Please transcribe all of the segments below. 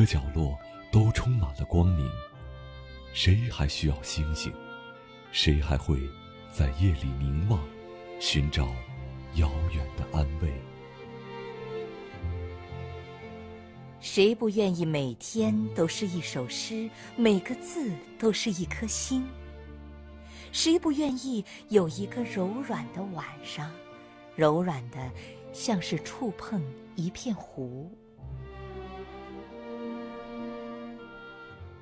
个角落都充满了光明，谁还需要星星？谁还会在夜里凝望，寻找遥远的安慰？谁不愿意每天都是一首诗，每个字都是一颗星？谁不愿意有一个柔软的晚上，柔软的像是触碰一片湖？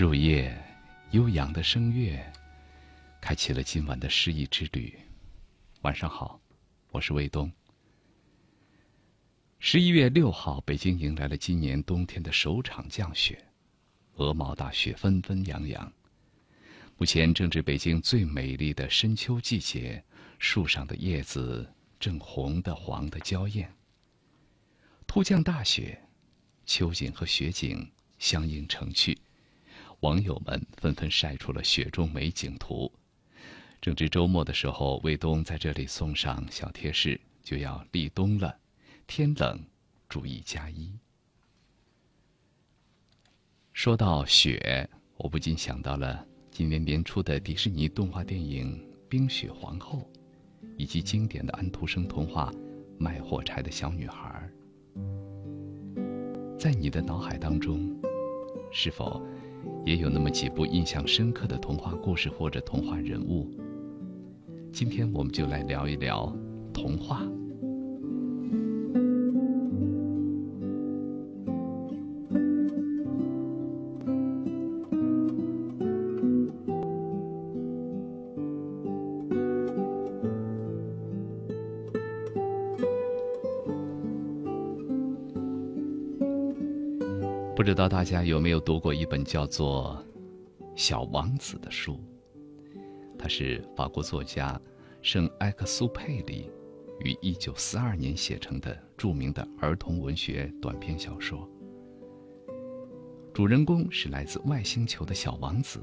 入夜，悠扬的声乐，开启了今晚的诗意之旅。晚上好，我是卫东。十一月六号，北京迎来了今年冬天的首场降雪，鹅毛大雪纷纷扬扬。目前正值北京最美丽的深秋季节，树上的叶子正红的、黄的娇艳。突降大雪，秋景和雪景相映成趣。网友们纷纷晒出了雪中美景图。正值周末的时候，卫东在这里送上小贴士：就要立冬了，天冷，注意加衣。说到雪，我不禁想到了今年年初的迪士尼动画电影《冰雪皇后》，以及经典的安徒生童话《卖火柴的小女孩》。在你的脑海当中，是否？也有那么几部印象深刻的童话故事或者童话人物。今天我们就来聊一聊童话。知道大家有没有读过一本叫做《小王子》的书？它是法国作家圣埃克苏佩里于一九四二年写成的著名的儿童文学短篇小说。主人公是来自外星球的小王子。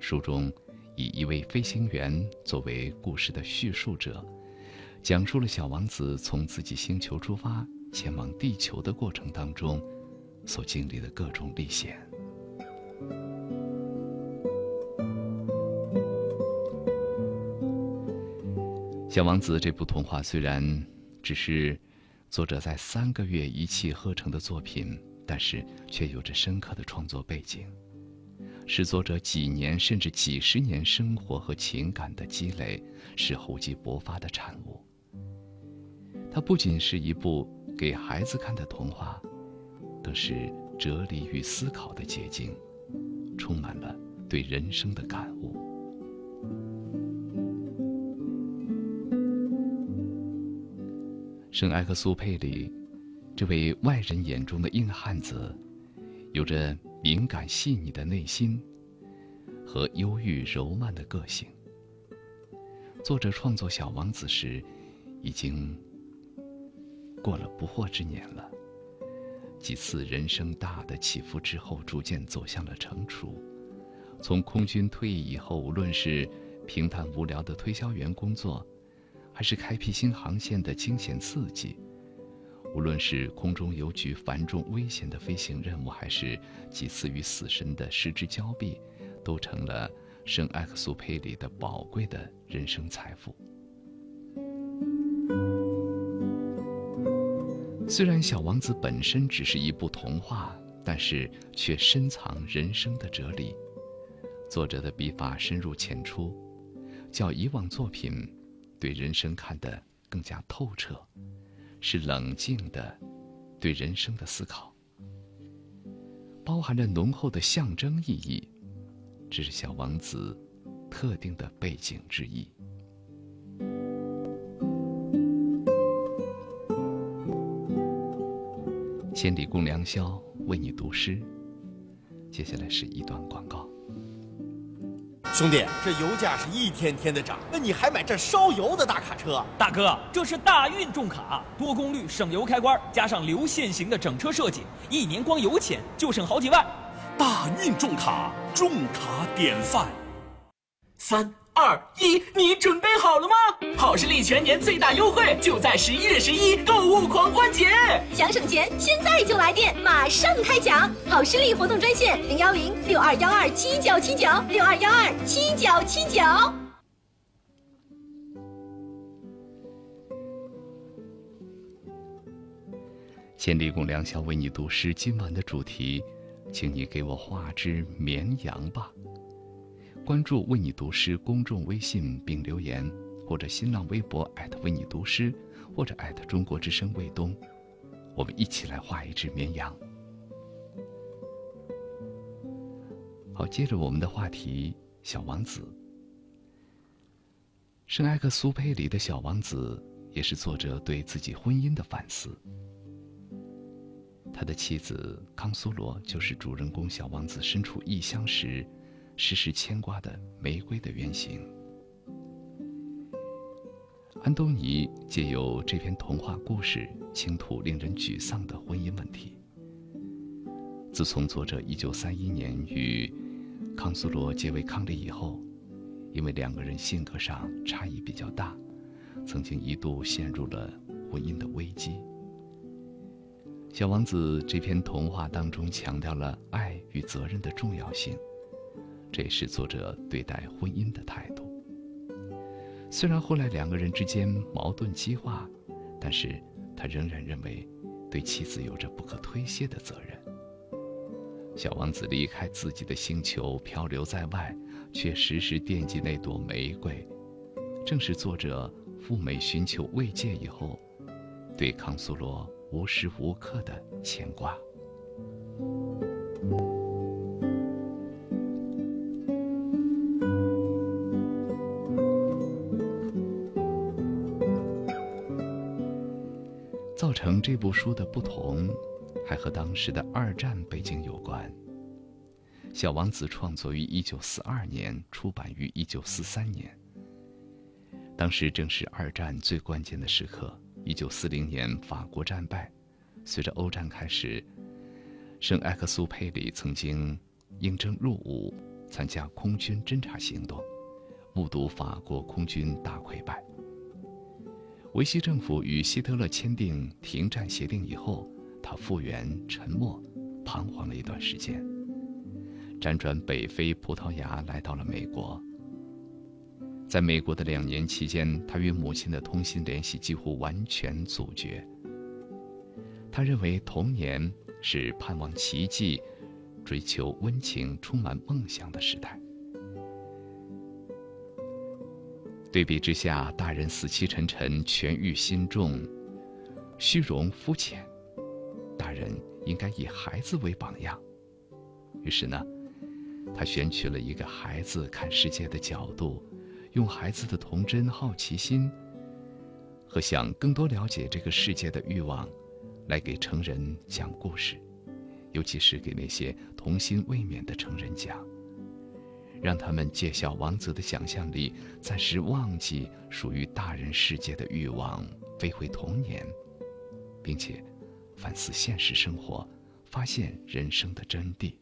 书中以一位飞行员作为故事的叙述者，讲述了小王子从自己星球出发前往地球的过程当中。所经历的各种历险。小王子这部童话虽然只是作者在三个月一气呵成的作品，但是却有着深刻的创作背景，是作者几年甚至几十年生活和情感的积累，是厚积薄发的产物。它不仅是一部给孩子看的童话，更是哲理与思考的结晶，充满了对人生的感悟。圣埃克苏佩里，这位外人眼中的硬汉子，有着敏感细腻的内心和忧郁柔慢的个性。作者创作《小王子》时，已经过了不惑之年了。几次人生大的起伏之后，逐渐走向了成熟。从空军退役以后，无论是平淡无聊的推销员工作，还是开辟新航线的惊险刺激，无论是空中邮局繁重危险的飞行任务，还是几次与死神的失之交臂，都成了圣埃克苏佩里的宝贵的人生财富。虽然《小王子》本身只是一部童话，但是却深藏人生的哲理。作者的笔法深入浅出，较以往作品。对人生看得更加透彻，是冷静的对人生的思考，包含着浓厚的象征意义，这是小王子特定的背景之一。千里共良宵，为你读诗。接下来是一段广告。兄弟，这油价是一天天的涨，那你还买这烧油的大卡车？大哥，这是大运重卡，多功率省油开关，加上流线型的整车设计，一年光油钱就省好几万。大运重卡，重卡典范。三。二一，你准备好了吗？好视力全年最大优惠就在十一月十一购物狂欢节，想省钱现在就来电，马上开抢！好视力活动专线零幺零六二幺二七九七九六二幺二七九七九。千里共良宵，为你读诗。今晚的主题，请你给我画只绵羊吧。关注“为你读诗”公众微信并留言，或者新浪微博为你读诗，或者中国之声卫东，我们一起来画一只绵羊。好，接着我们的话题，《小王子》。圣埃克苏佩里的小王子，也是作者对自己婚姻的反思。他的妻子康苏罗，就是主人公小王子身处异乡时。时时牵挂的玫瑰的原型，安东尼借由这篇童话故事倾吐令人沮丧的婚姻问题。自从作者1931年与康苏罗结为伉俪以后，因为两个人性格上差异比较大，曾经一度陷入了婚姻的危机。小王子这篇童话当中强调了爱与责任的重要性。这也是作者对待婚姻的态度。虽然后来两个人之间矛盾激化，但是他仍然认为，对妻子有着不可推卸的责任。小王子离开自己的星球，漂流在外，却时时惦记那朵玫瑰，正是作者赴美寻求慰藉以后，对康苏罗无时无刻的牵挂。造成这部书的不同，还和当时的二战背景有关。《小王子》创作于1942年，出版于1943年。当时正是二战最关键的时刻。1940年，法国战败，随着欧战开始，圣埃克苏佩里曾经应征入伍，参加空军侦察行动，目睹法国空军大溃败。维希政府与希特勒签订停战协定以后，他复原沉默，彷徨了一段时间。辗转北非、葡萄牙，来到了美国。在美国的两年期间，他与母亲的通信联系几乎完全阻绝。他认为童年是盼望奇迹、追求温情、充满梦想的时代。对比之下，大人死气沉沉、权欲心重、虚荣肤浅，大人应该以孩子为榜样。于是呢，他选取了一个孩子看世界的角度，用孩子的童真、好奇心和想更多了解这个世界的欲望，来给成人讲故事，尤其是给那些童心未泯的成人讲。让他们借小王子的想象力，暂时忘记属于大人世界的欲望，飞回童年，并且反思现实生活，发现人生的真谛。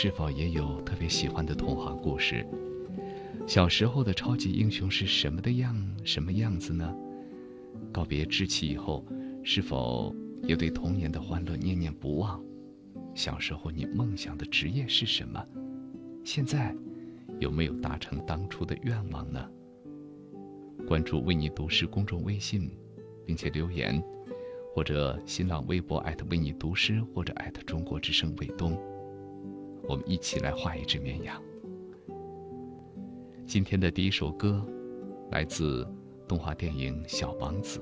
是否也有特别喜欢的童话故事？小时候的超级英雄是什么的样什么样子呢？告别稚气以后，是否也对童年的欢乐念念不忘？小时候你梦想的职业是什么？现在有没有达成当初的愿望呢？关注“为你读诗”公众微信，并且留言，或者新浪微博为你读诗，或者中国之声卫东。我们一起来画一只绵羊。今天的第一首歌，来自动画电影《小王子》。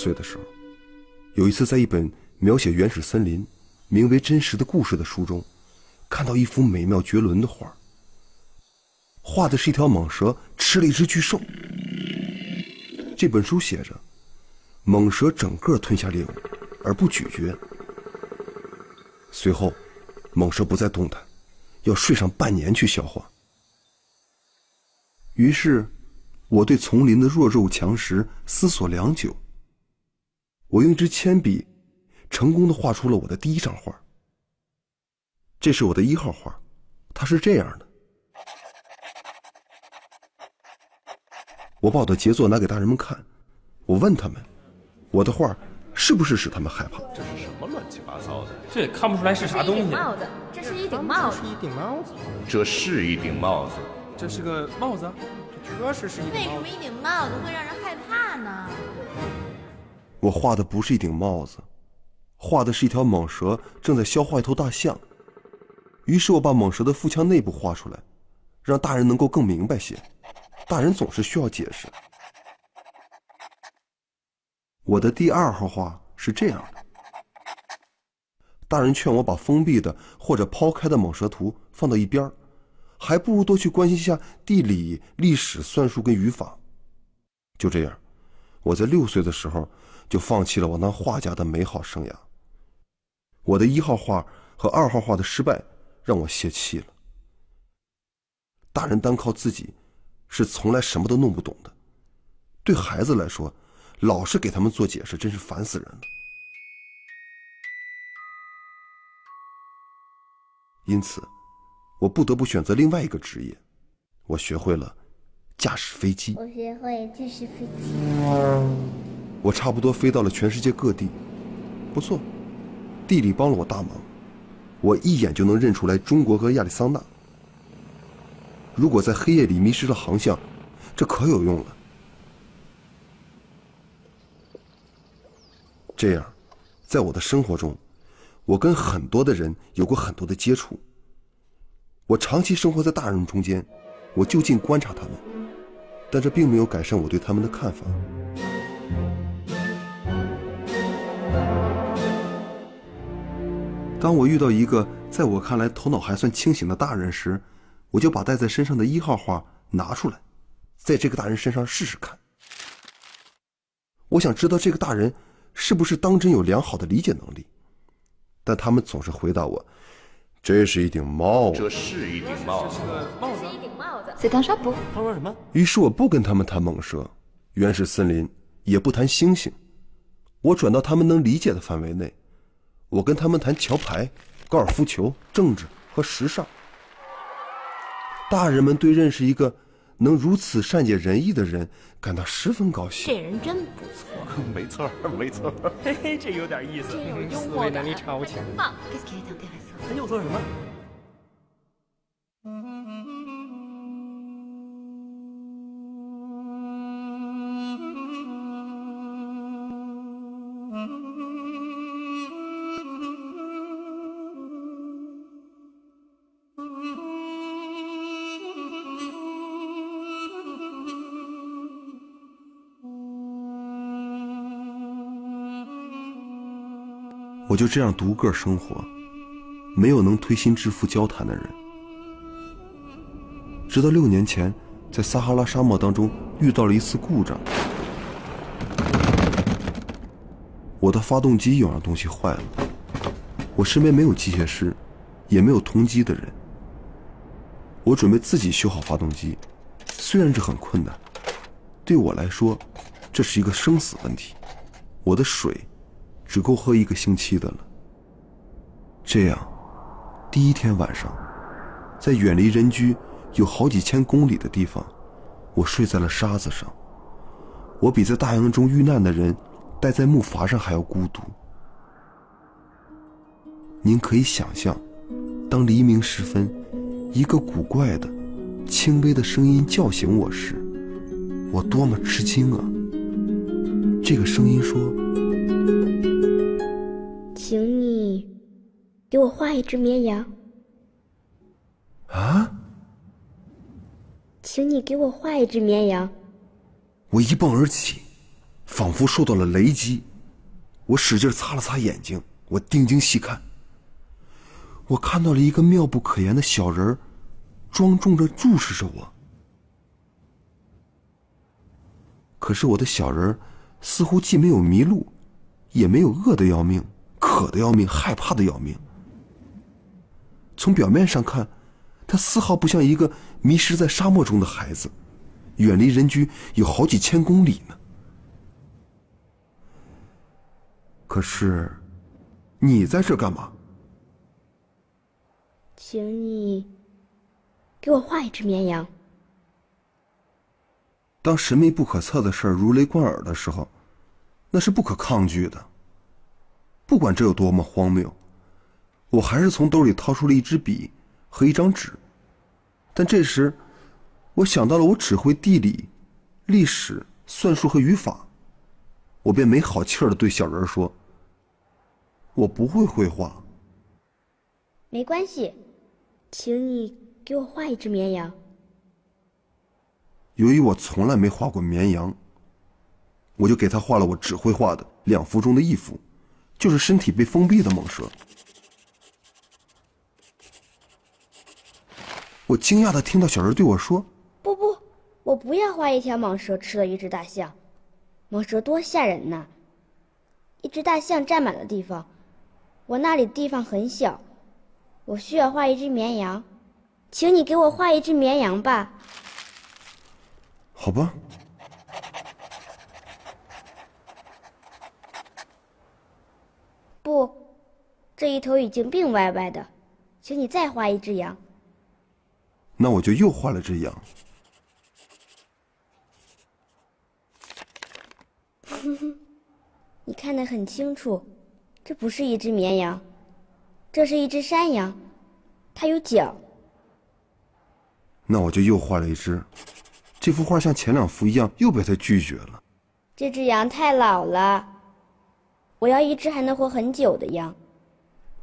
岁的时候，有一次在一本描写原始森林、名为《真实的故事》的书中，看到一幅美妙绝伦的画。画的是一条蟒蛇吃了一只巨兽。这本书写着，蟒蛇整个吞下猎物，而不咀嚼。随后，蟒蛇不再动弹，要睡上半年去消化。于是，我对丛林的弱肉强食思索良久。我用一支铅笔，成功的画出了我的第一张画。这是我的一号画，它是这样的。我把我的杰作拿给大人们看，我问他们，我的画是不是使他们害怕？这是什么乱七八糟的？这也看不出来是啥东西。帽子，这是一顶帽子。这是一顶帽子。这是一顶帽子。这是个帽子。这确实是一顶。为什么一顶帽子会让人害怕呢？我画的不是一顶帽子，画的是一条蟒蛇正在消化一头大象。于是我把蟒蛇的腹腔内部画出来，让大人能够更明白些。大人总是需要解释。我的第二号画是这样的：大人劝我把封闭的或者抛开的蟒蛇图放到一边还不如多去关心一下地理、历史、算术跟语法。就这样，我在六岁的时候就放弃了我当画家的美好生涯。我的一号画和二号画的失败让我泄气了。大人单靠自己。是从来什么都弄不懂的，对孩子来说，老是给他们做解释，真是烦死人了。因此，我不得不选择另外一个职业，我学会了驾驶飞机。我学会驾驶飞机。我差不多飞到了全世界各地，不错，地理帮了我大忙，我一眼就能认出来中国和亚利桑那。如果在黑夜里迷失了航向，这可有用了。这样，在我的生活中，我跟很多的人有过很多的接触。我长期生活在大人中间，我就近观察他们，但这并没有改善我对他们的看法。当我遇到一个在我看来头脑还算清醒的大人时，我就把戴在身上的一号画拿出来，在这个大人身上试试看。我想知道这个大人是不是当真有良好的理解能力，但他们总是回答我：“这是一顶帽子。”这是一顶帽子。帽子。一顶帽子。在当啥不？他说什么？于是我不跟他们谈蟒蛇、原始森林，也不谈猩猩，我转到他们能理解的范围内，我跟他们谈桥牌、高尔夫球、政治和时尚。大人们对认识一个能如此善解人意的人感到十分高兴。这人真不错。没错，没错。嘿嘿，这有点意思。思维能力超强。棒。他又说什么？就这样独个生活，没有能推心置腹交谈的人。直到六年前，在撒哈拉沙漠当中遇到了一次故障，我的发动机有样东西坏了。我身边没有机械师，也没有同机的人。我准备自己修好发动机，虽然这很困难，对我来说，这是一个生死问题。我的水。只够喝一个星期的了。这样，第一天晚上，在远离人居有好几千公里的地方，我睡在了沙子上。我比在大洋中遇难的人待在木筏上还要孤独。您可以想象，当黎明时分，一个古怪的、轻微的声音叫醒我时，我多么吃惊啊！这个声音说。给我画一只绵羊。啊！请你给我画一只绵羊。我一蹦而起，仿佛受到了雷击。我使劲擦了擦眼睛，我定睛细看，我看到了一个妙不可言的小人儿，庄重的注视着我。可是我的小人儿似乎既没有迷路，也没有饿得要命、渴得要命、害怕的要命。从表面上看，他丝毫不像一个迷失在沙漠中的孩子，远离人居有好几千公里呢。可是，你在这干嘛？请你给我画一只绵羊。当神秘不可测的事儿如雷贯耳的时候，那是不可抗拒的。不管这有多么荒谬，我还是从兜里掏出了一支笔和一张纸。但这时，我想到了我只会地理、历史、算术和语法，我便没好气儿的对小人说：“我不会绘画。”没关系，请你给我画一只绵羊。由于我从来没画过绵羊，我就给他画了我只会画的两幅中的一幅，就是身体被封闭的蟒蛇。我惊讶的听到小人对我说：“不不，我不要画一条蟒蛇吃了一只大象，蟒蛇多吓人呐！一只大象占满了地方，我那里地方很小，我需要画一只绵羊，请你给我画一只绵羊吧。”好吧。不，这一头已经病歪歪的，请你再画一只羊。那我就又画了只羊。哼哼，你看得很清楚，这不是一只绵羊，这是一只山羊，它有角。那我就又画了一只。这幅画像前两幅一样，又被他拒绝了。这只羊太老了，我要一只还能活很久的羊。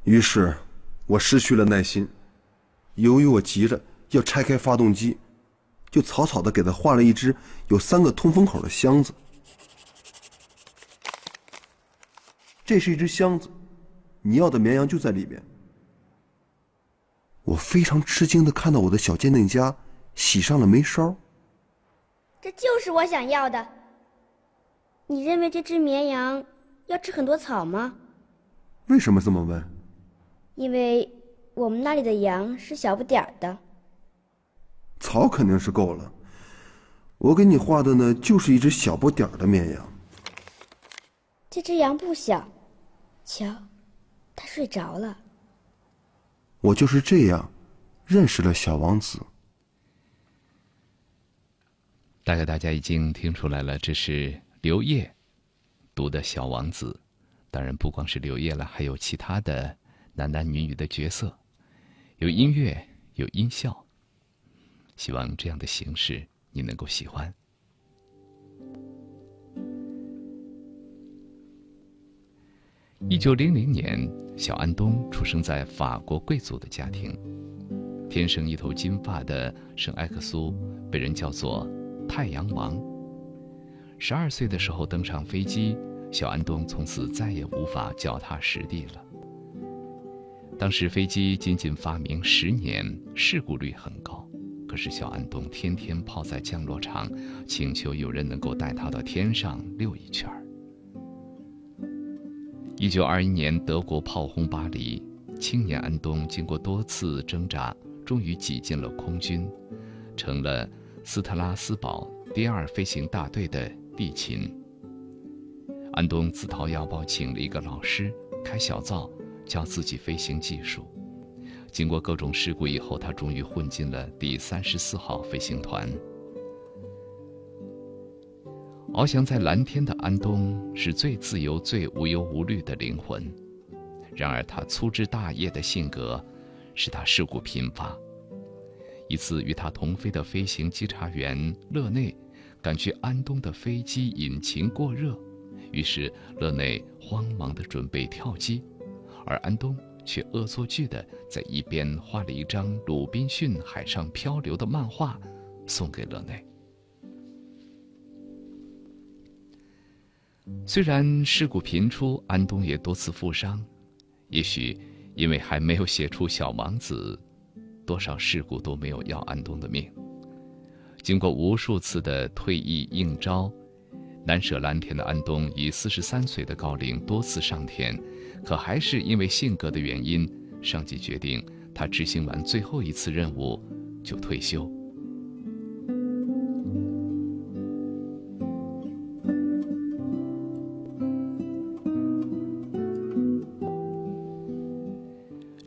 于是，我失去了耐心。由于我急着要拆开发动机，就草草的给他画了一只有三个通风口的箱子。这是一只箱子，你要的绵羊就在里面。我非常吃惊的看到我的小鉴定家喜上了眉梢。这就是我想要的。你认为这只绵羊要吃很多草吗？为什么这么问？因为我们那里的羊是小不点儿的。草肯定是够了。我给你画的呢，就是一只小不点儿的绵羊。这只羊不小，瞧，它睡着了。我就是这样认识了小王子。大概大家已经听出来了，这是刘烨读的《小王子》。当然，不光是刘烨了，还有其他的男男女女的角色，有音乐，有音效。希望这样的形式你能够喜欢。一九零零年，小安东出生在法国贵族的家庭，天生一头金发的圣埃克苏被人叫做。太阳王。十二岁的时候登上飞机，小安东从此再也无法脚踏实地了。当时飞机仅仅发明十年，事故率很高，可是小安东天天泡在降落场，请求有人能够带他到天上溜一圈儿。一九二一年，德国炮轰巴黎，青年安东经过多次挣扎，终于挤进了空军，成了。斯特拉斯堡第二飞行大队的地勤，安东自掏腰包请了一个老师开小灶教自己飞行技术。经过各种事故以后，他终于混进了第三十四号飞行团。翱翔在蓝天的安东是最自由、最无忧无虑的灵魂，然而他粗枝大叶的性格使他事故频发。一次与他同飞的飞行稽查员勒内，感觉安东的飞机引擎过热，于是勒内慌忙地准备跳机，而安东却恶作剧的在一边画了一张鲁滨逊海上漂流的漫画，送给勒内。虽然事故频出，安东也多次负伤，也许因为还没有写出《小王子》，多少事故都没有要安东的命。经过无数次的退役应招，难舍蓝天的安东以四十三岁的高龄多次上天，可还是因为性格的原因，上级决定他执行完最后一次任务就退休。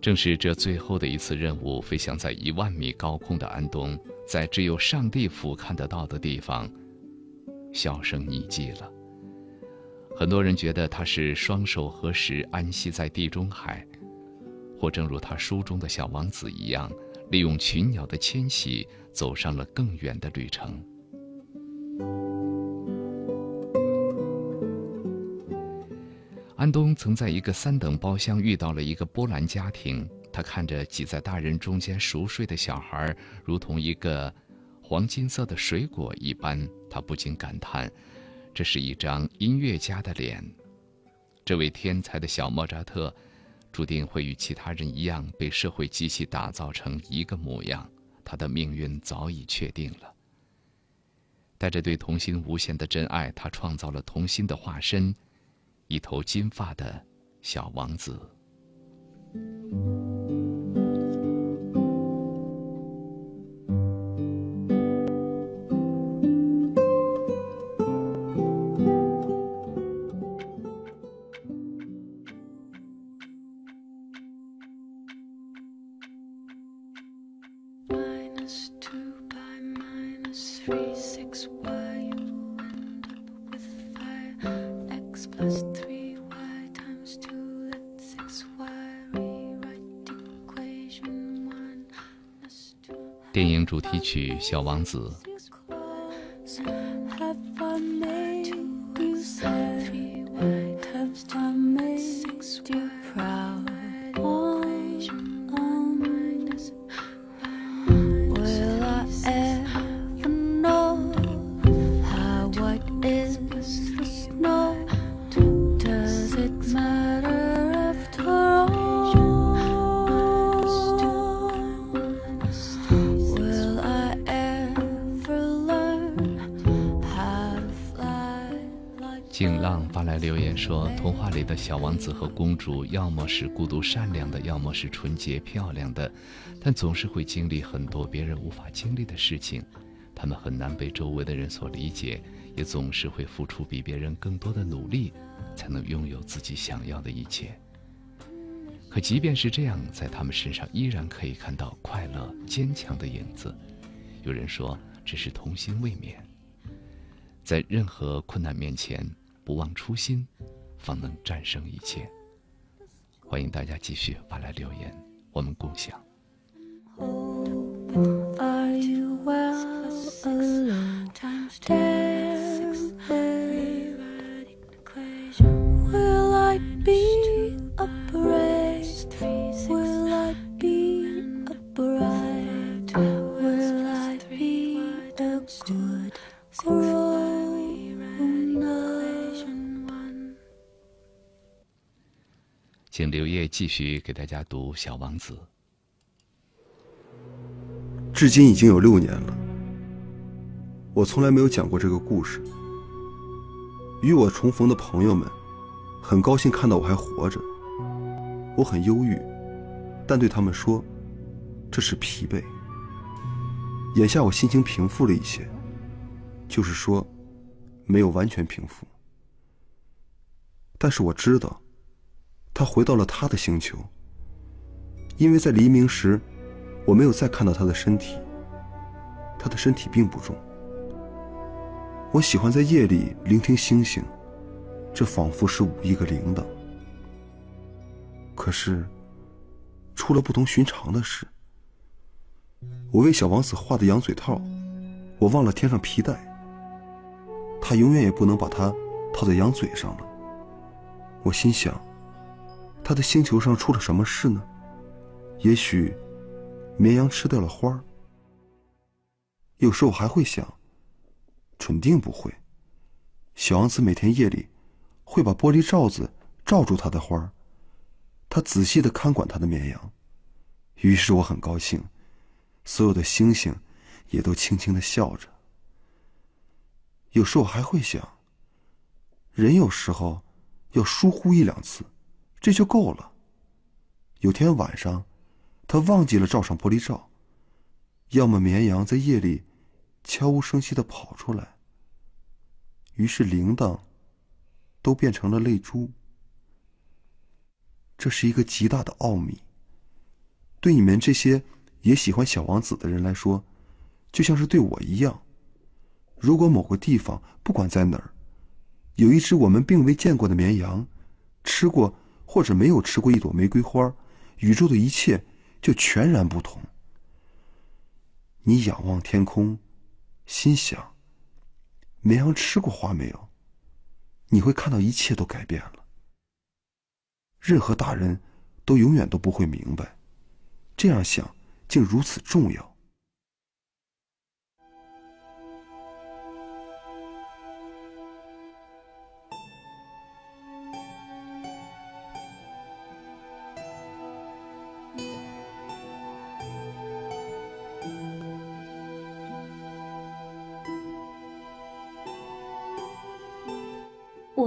正是这最后的一次任务，飞翔在一万米高空的安东，在只有上帝俯瞰得到的地方，销声匿迹了。很多人觉得他是双手合十，安息在地中海，或正如他书中的小王子一样，利用群鸟的迁徙，走上了更远的旅程。安东曾在一个三等包厢遇到了一个波兰家庭，他看着挤在大人中间熟睡的小孩，如同一个黄金色的水果一般，他不禁感叹：这是一张音乐家的脸。这位天才的小莫扎特，注定会与其他人一样被社会机器打造成一个模样，他的命运早已确定了。带着对童心无限的真爱，他创造了童心的化身。一头金发的小王子。小王子》。小王子和公主，要么是孤独善良的，要么是纯洁漂亮的，但总是会经历很多别人无法经历的事情。他们很难被周围的人所理解，也总是会付出比别人更多的努力，才能拥有自己想要的一切。可即便是这样，在他们身上依然可以看到快乐、坚强的影子。有人说，这是童心未泯。在任何困难面前，不忘初心。方能战胜一切。欢迎大家继续发来留言，我们共享。请刘烨继续给大家读《小王子》。至今已经有六年了，我从来没有讲过这个故事。与我重逢的朋友们，很高兴看到我还活着。我很忧郁，但对他们说，这是疲惫。眼下我心情平复了一些，就是说，没有完全平复。但是我知道。他回到了他的星球，因为在黎明时，我没有再看到他的身体。他的身体并不重。我喜欢在夜里聆听星星，这仿佛是五亿个铃铛。可是，出了不同寻常的事。我为小王子画的羊嘴套，我忘了添上皮带。他永远也不能把它套在羊嘴上了。我心想。他的星球上出了什么事呢？也许，绵羊吃掉了花儿。有时我还会想，肯定不会。小王子每天夜里会把玻璃罩子罩住他的花儿，他仔细的看管他的绵羊。于是我很高兴，所有的星星也都轻轻的笑着。有时候还会想，人有时候要疏忽一两次，这就够了。有天晚上，他忘记了罩上玻璃罩，要么绵羊在夜里悄无声息的跑出来，于是铃铛都变成了泪珠。这是一个极大的奥秘。对你们这些也喜欢小王子的人来说，就像是对我一样。如果某个地方不管在哪儿，有一只我们并未见过的绵羊，吃过或者没有吃过一朵玫瑰花，宇宙的一切就全然不同。你仰望天空，心想：绵羊吃过花没有？你会看到一切都改变了。任何大人都永远都不会明白。这样想，竟如此重要。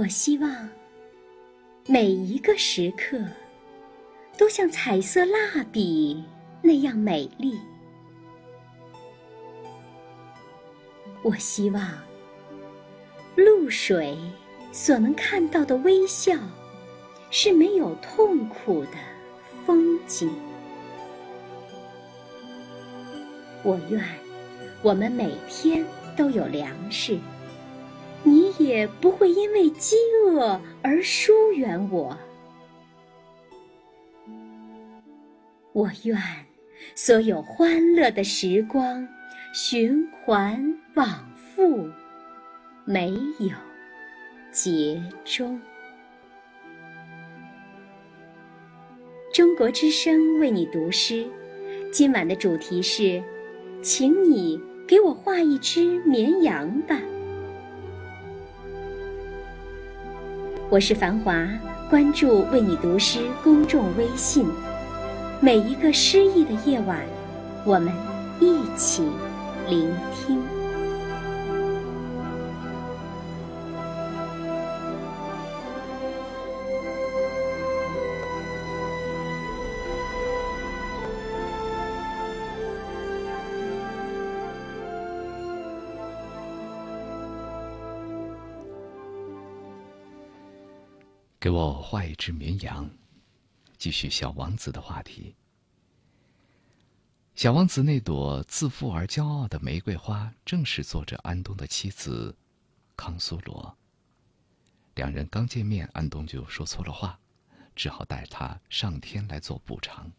我希望每一个时刻。都像彩色蜡笔那样美丽。我希望露水所能看到的微笑是没有痛苦的风景。我愿我们每天都有粮食，也不会因为饥饿而疏远我。我愿所有欢乐的时光循环往复，没有结终。中国之声为你读诗，今晚的主题是，请你给我画一只绵羊吧。我是繁华，关注为你读诗公众微信。每一个诗意的夜晚，我们一起聆听。给我画一只绵羊。继续小王子的话题。小王子那朵自负而骄傲的玫瑰花，正是作者安东的妻子康苏罗。两人刚见面，安东就说错了话，只好带他上天来做补偿。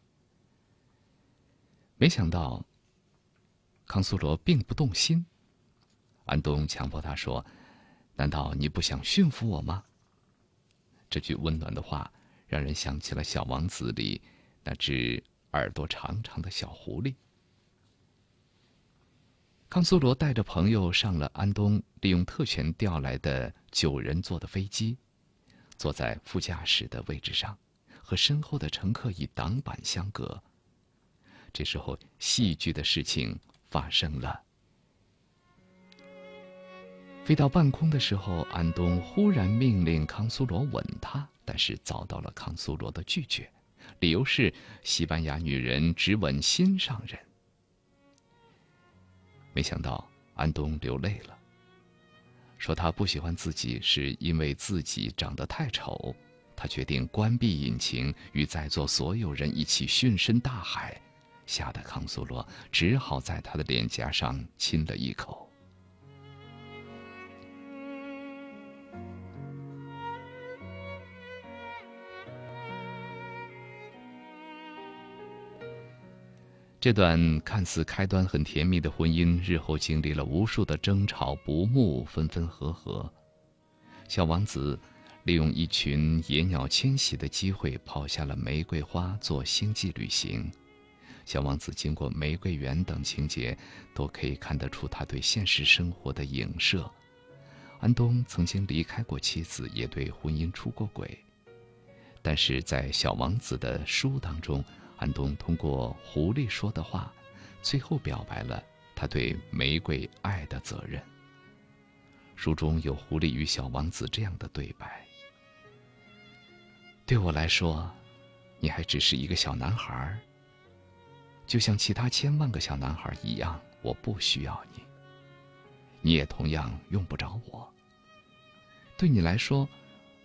没想到，康苏罗并不动心。安东强迫他说：“难道你不想驯服我吗？”这句温暖的话。让人想起了《小王子》里那只耳朵长长的小狐狸。康苏罗带着朋友上了安东利用特权调来的九人座的飞机，坐在副驾驶的位置上，和身后的乘客以挡板相隔。这时候，戏剧的事情发生了。飞到半空的时候，安东忽然命令康苏罗吻他。但是遭到了康苏罗的拒绝，理由是西班牙女人只吻心上人。没想到安东流泪了，说他不喜欢自己是因为自己长得太丑。他决定关闭引擎，与在座所有人一起殉身大海，吓得康苏罗只好在他的脸颊上亲了一口。这段看似开端很甜蜜的婚姻，日后经历了无数的争吵、不睦、分分合合。小王子利用一群野鸟迁徙的机会，抛下了玫瑰花做星际旅行。小王子经过玫瑰园等情节，都可以看得出他对现实生活的影射。安东曾经离开过妻子，也对婚姻出过轨。但是在《小王子》的书当中，安东通过狐狸说的话，最后表白了他对玫瑰爱的责任。书中有狐狸与小王子这样的对白：“对我来说，你还只是一个小男孩，就像其他千万个小男孩一样，我不需要你。你也同样用不着我。对你来说，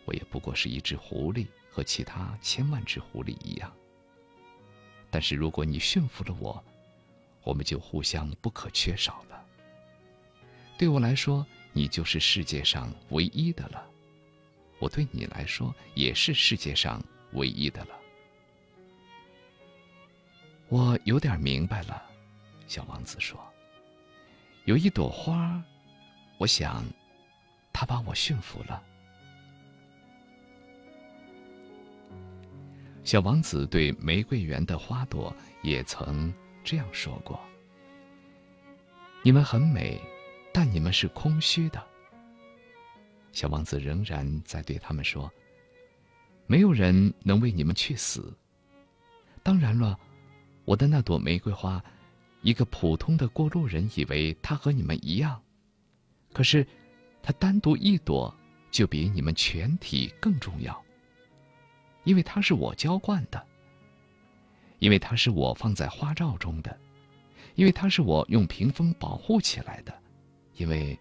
我也不过是一只狐狸。”和其他千万只狐狸一样。但是如果你驯服了我，我们就互相不可缺少了。对我来说，你就是世界上唯一的了；我对你来说，也是世界上唯一的了。我有点明白了，小王子说：“有一朵花，我想，它把我驯服了。”小王子对玫瑰园的花朵也曾这样说过：“你们很美，但你们是空虚的。”小王子仍然在对他们说：“没有人能为你们去死。当然了，我的那朵玫瑰花，一个普通的过路人以为它和你们一样，可是，它单独一朵就比你们全体更重要。”因为它是我浇灌的，因为它是我放在花罩中的，因为它是我用屏风保护起来的，因为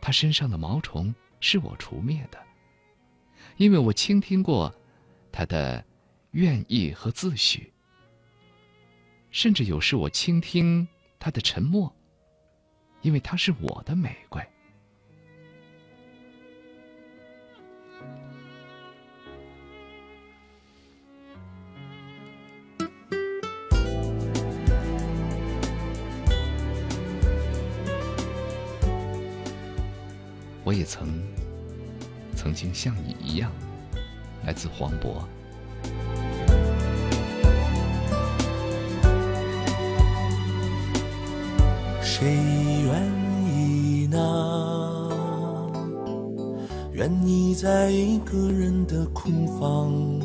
它身上的毛虫是我除灭的，因为我倾听过它的愿意和自诩，甚至有时我倾听它的沉默，因为它是我的玫瑰。也曾，曾经像你一样，来自黄渤。谁愿意呢？愿意在一个人的空房？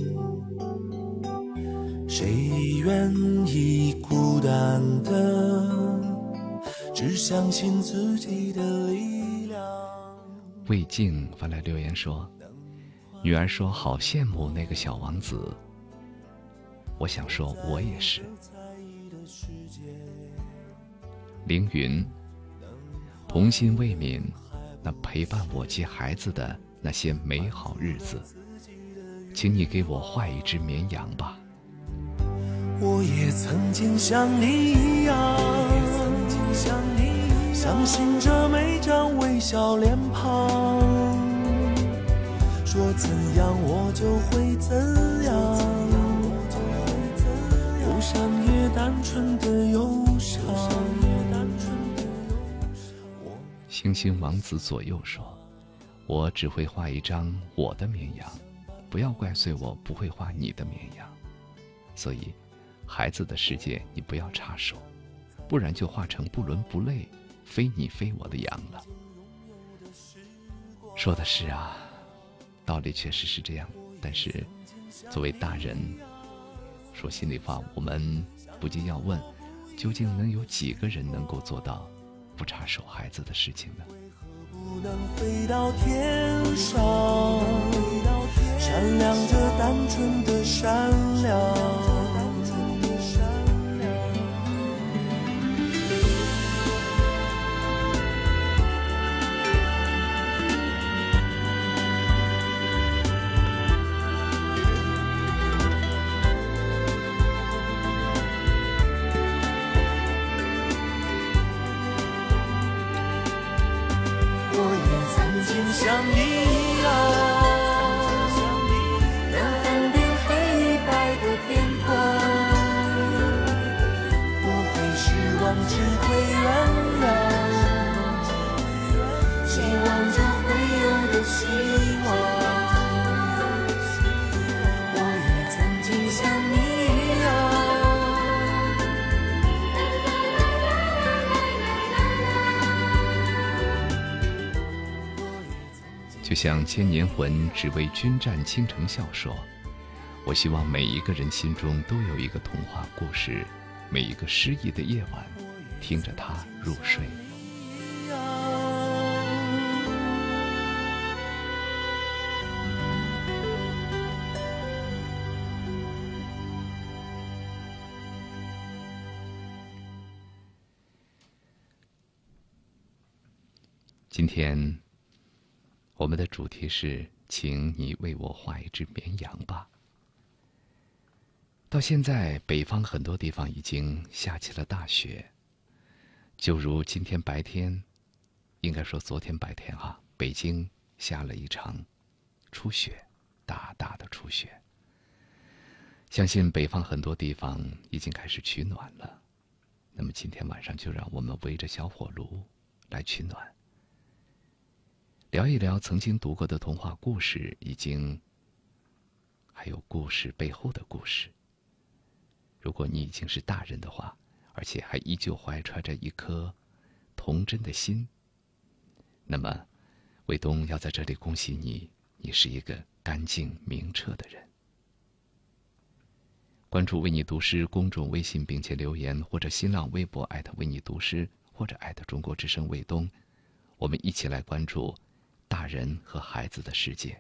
谁愿意孤单的，只相信自己的力？魏静发来留言说：“女儿说好羡慕那个小王子。”我想说，我也是。凌云，童心未泯，那陪伴我接孩子的那些美好日子，请你给我画一只绵羊吧。我也曾经像你一样。曾经像你相信着每张微笑脸庞，说怎样我就会怎样，忧伤也单纯的忧伤。星星王子左右说：“我只会画一张我的绵羊，不要怪罪我不会画你的绵羊。所以，孩子的世界你不要插手，不然就画成不伦不类。”非你非我的羊了，说的是啊，道理确实是这样。但是，作为大人，说心里话，我们不禁要问：究竟能有几个人能够做到不插手孩子的事情呢？能飞到天上，善良着单纯的善良。像千年魂只为君战倾城笑说：“我希望每一个人心中都有一个童话故事，每一个失意的夜晚，听着它入睡。”今天，我们的主题是，请你为我画一只绵羊吧。到现在，北方很多地方已经下起了大雪，就如今天白天，应该说昨天白天哈，北京下了一场初雪，大大的初雪。相信北方很多地方已经开始取暖了，那么今天晚上就让我们围着小火炉来取暖。聊一聊曾经读过的童话故事，已经还有故事背后的故事。如果你已经是大人的话，而且还依旧怀揣着一颗童真的心，那么卫东要在这里恭喜你，你是一个干净明澈的人。关注“为你读诗”公众微信，并且留言，或者新浪微博艾特“为你读诗”，或者艾特“中国之声卫东”，我们一起来关注。大人和孩子的世界。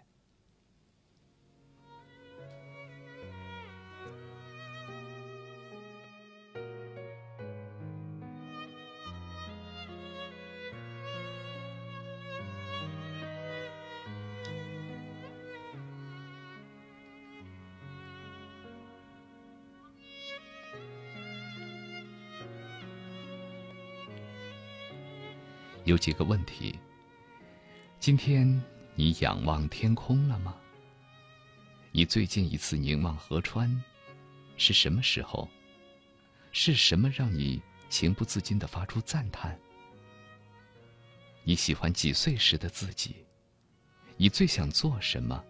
有几个问题。今天你仰望天空了吗？你最近一次凝望河川是什么时候？是什么让你情不自禁的发出赞叹？你喜欢几岁时的自己？你最想做什么？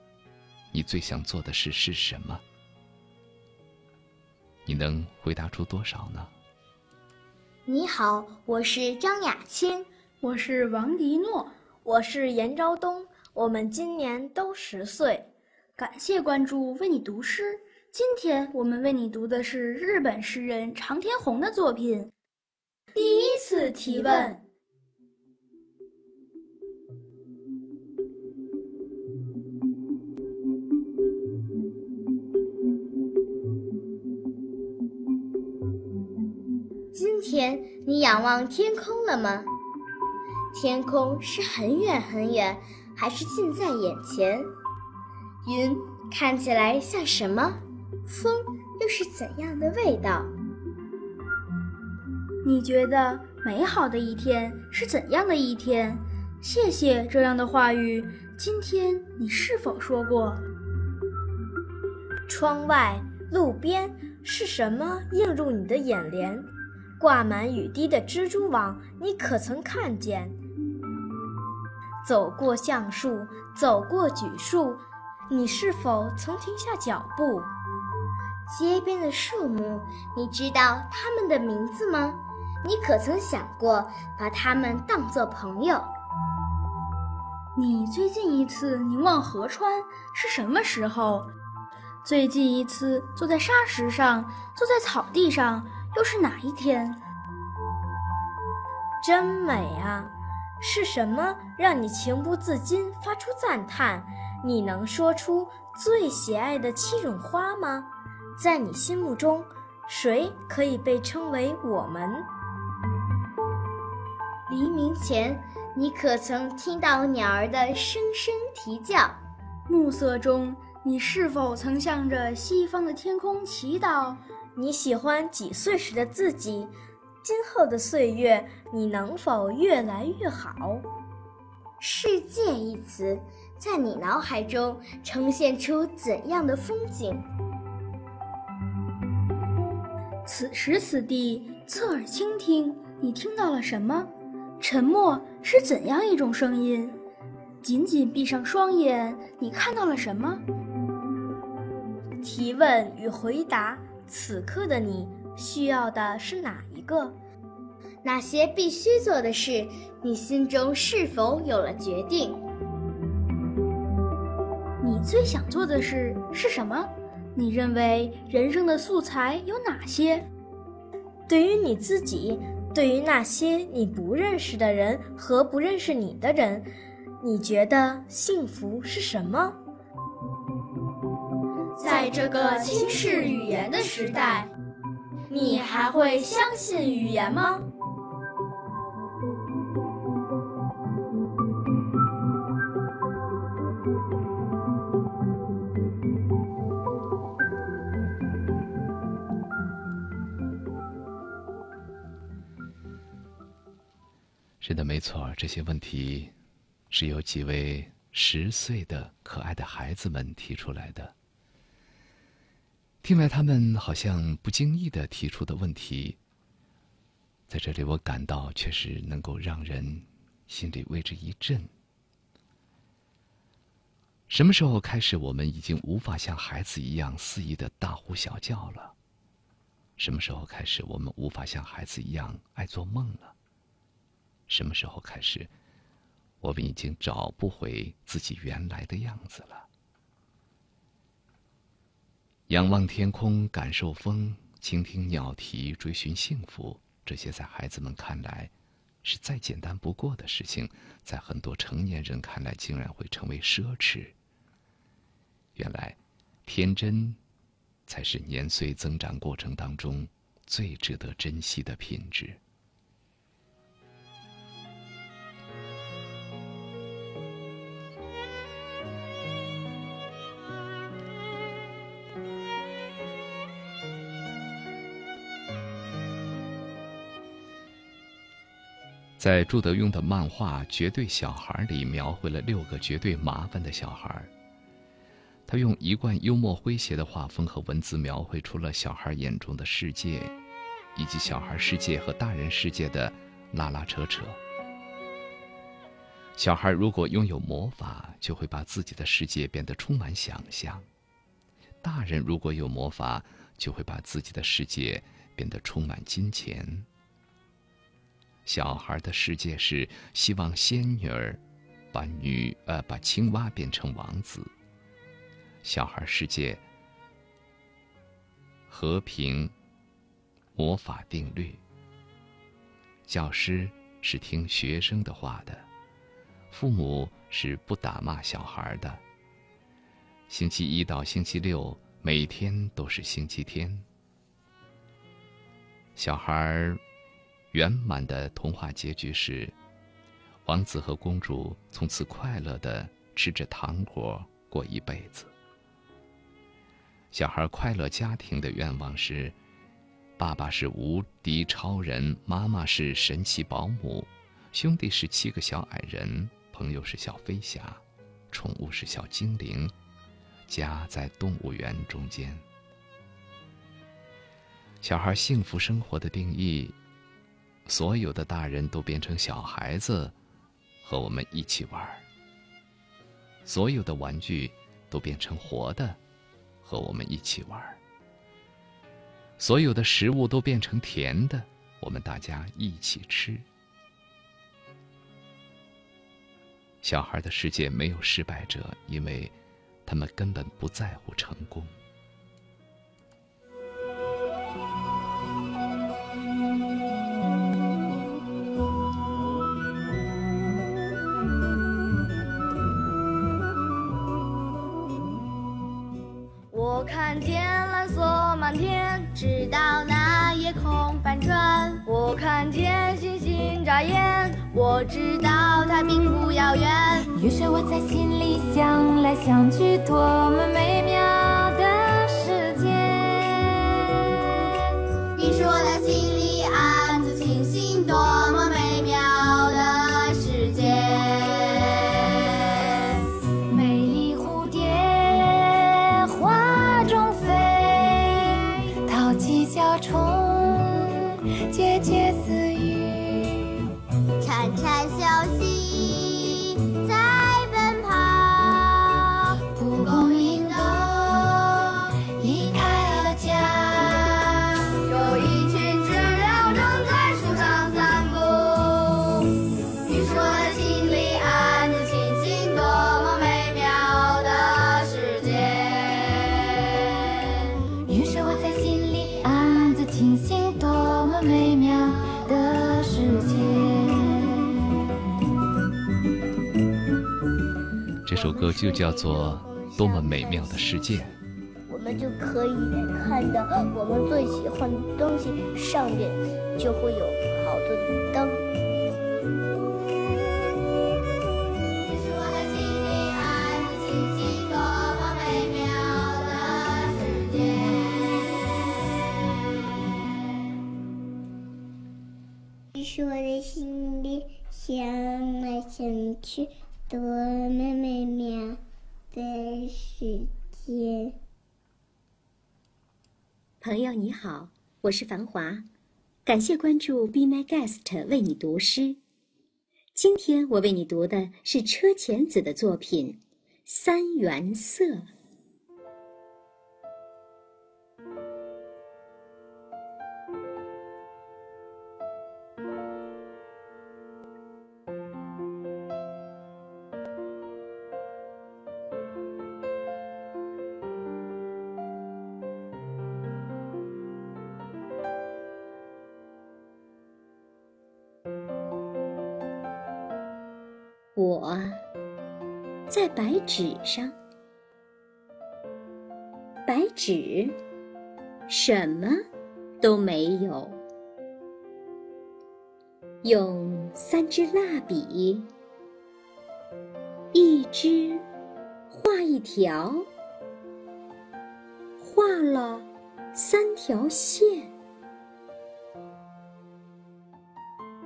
你最想做的事是什么？你能回答出多少呢？你好，我是张雅青，我是王迪诺。我是严昭东，我们今年都十岁。感谢关注，为你读诗。今天我们为你读的是日本诗人长田宏的作品。第一次提问。今天你仰望天空了吗？天空是很远很远，还是近在眼前？云看起来像什么？风又是怎样的味道？你觉得美好的一天是怎样的一天？谢谢这样的话语。今天你是否说过？窗外、路边是什么映入你的眼帘？挂满雨滴的蜘蛛网，你可曾看见？走过橡树，走过榉树，你是否曾停下脚步？街边的树木，你知道它们的名字吗？你可曾想过把它们当作朋友？你最近一次凝望河川是什么时候？最近一次坐在沙石上，坐在草地上。又是哪一天？真美啊！是什么让你情不自禁发出赞叹？你能说出最喜爱的七种花吗？在你心目中，谁可以被称为我们？黎明前，你可曾听到鸟儿的声声啼叫？暮色中，你是否曾向着西方的天空祈祷？你喜欢几岁时的自己？今后的岁月，你能否越来越好？世界一词，在你脑海中呈现出怎样的风景？此时此地，侧耳倾听，你听到了什么？沉默是怎样一种声音？紧紧闭上双眼，你看到了什么？提问与回答。此刻的你需要的是哪一个？哪些必须做的事？你心中是否有了决定？你最想做的事是什么？你认为人生的素材有哪些？对于你自己，对于那些你不认识的人和不认识你的人，你觉得幸福是什么？在这个轻视语言的时代，你还会相信语言吗？是的，没错，这些问题是由几位十岁的可爱的孩子们提出来的。听来他们好像不经意的提出的问题，在这里我感到确实能够让人心里为之一震。什么时候开始，我们已经无法像孩子一样肆意的大呼小叫了？什么时候开始，我们无法像孩子一样爱做梦了？什么时候开始，我们已经找不回自己原来的样子了？仰望天空，感受风，倾听鸟啼，追寻幸福，这些在孩子们看来是再简单不过的事情，在很多成年人看来竟然会成为奢侈。原来，天真才是年岁增长过程当中最值得珍惜的品质。在朱德庸的漫画《绝对小孩》里，描绘了六个绝对麻烦的小孩。他用一贯幽默诙谐的画风和文字，描绘出了小孩眼中的世界，以及小孩世界和大人世界的拉拉扯扯。小孩如果拥有魔法，就会把自己的世界变得充满想象；大人如果有魔法，就会把自己的世界变得充满金钱。小孩的世界是希望仙女儿把女呃把青蛙变成王子。小孩世界和平魔法定律。教师是听学生的话的，父母是不打骂小孩的。星期一到星期六每天都是星期天。小孩。圆满的童话结局是，王子和公主从此快乐的吃着糖果过一辈子。小孩快乐家庭的愿望是：爸爸是无敌超人，妈妈是神奇保姆，兄弟是七个小矮人，朋友是小飞侠，宠物是小精灵，家在动物园中间。小孩幸福生活的定义。所有的大人都变成小孩子，和我们一起玩所有的玩具都变成活的，和我们一起玩所有的食物都变成甜的，我们大家一起吃。小孩的世界没有失败者，因为他们根本不在乎成功。看天蓝色满天，直到那夜空翻转。我看见星星眨眼，我知道它并不遥远。于是我在心里想来想去，多么美妙的世界。你是我的心首歌就叫做《多么美妙的世界》。我们就可以看到我们最喜欢的东西，上面就会有好多的灯。你是我的心里想来想去，多么美妙的世界。朋友你好，我是繁华，感谢关注 Be My Guest 为你读诗。今天我为你读的是车前子的作品《三原色》。在白纸上，白纸什么都没有，用三支蜡笔，一支画一条，画了三条线，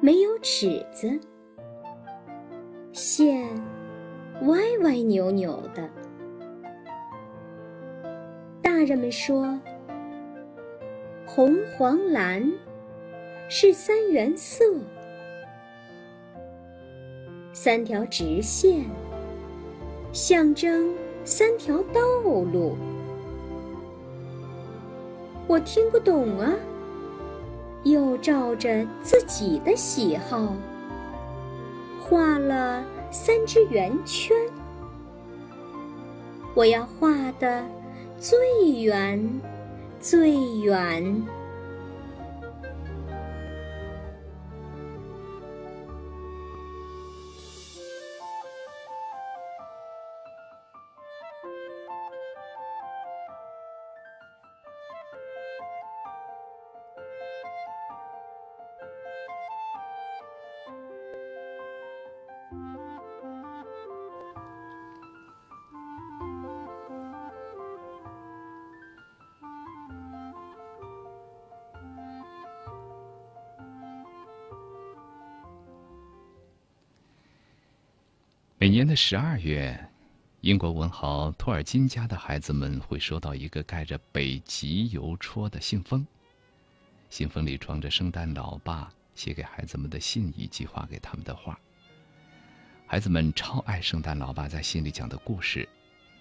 没有尺子。歪歪扭扭的，大人们说，红、黄、蓝是三原色，三条直线象征三条道路。我听不懂啊，又照着自己的喜好。画了三只圆圈，我要画的最圆，最圆。年的十二月，英国文豪托尔金家的孩子们会收到一个盖着北极邮戳的信封。信封里装着圣诞老爸写给孩子们的信以及画给他们的画。孩子们超爱圣诞老爸在信里讲的故事，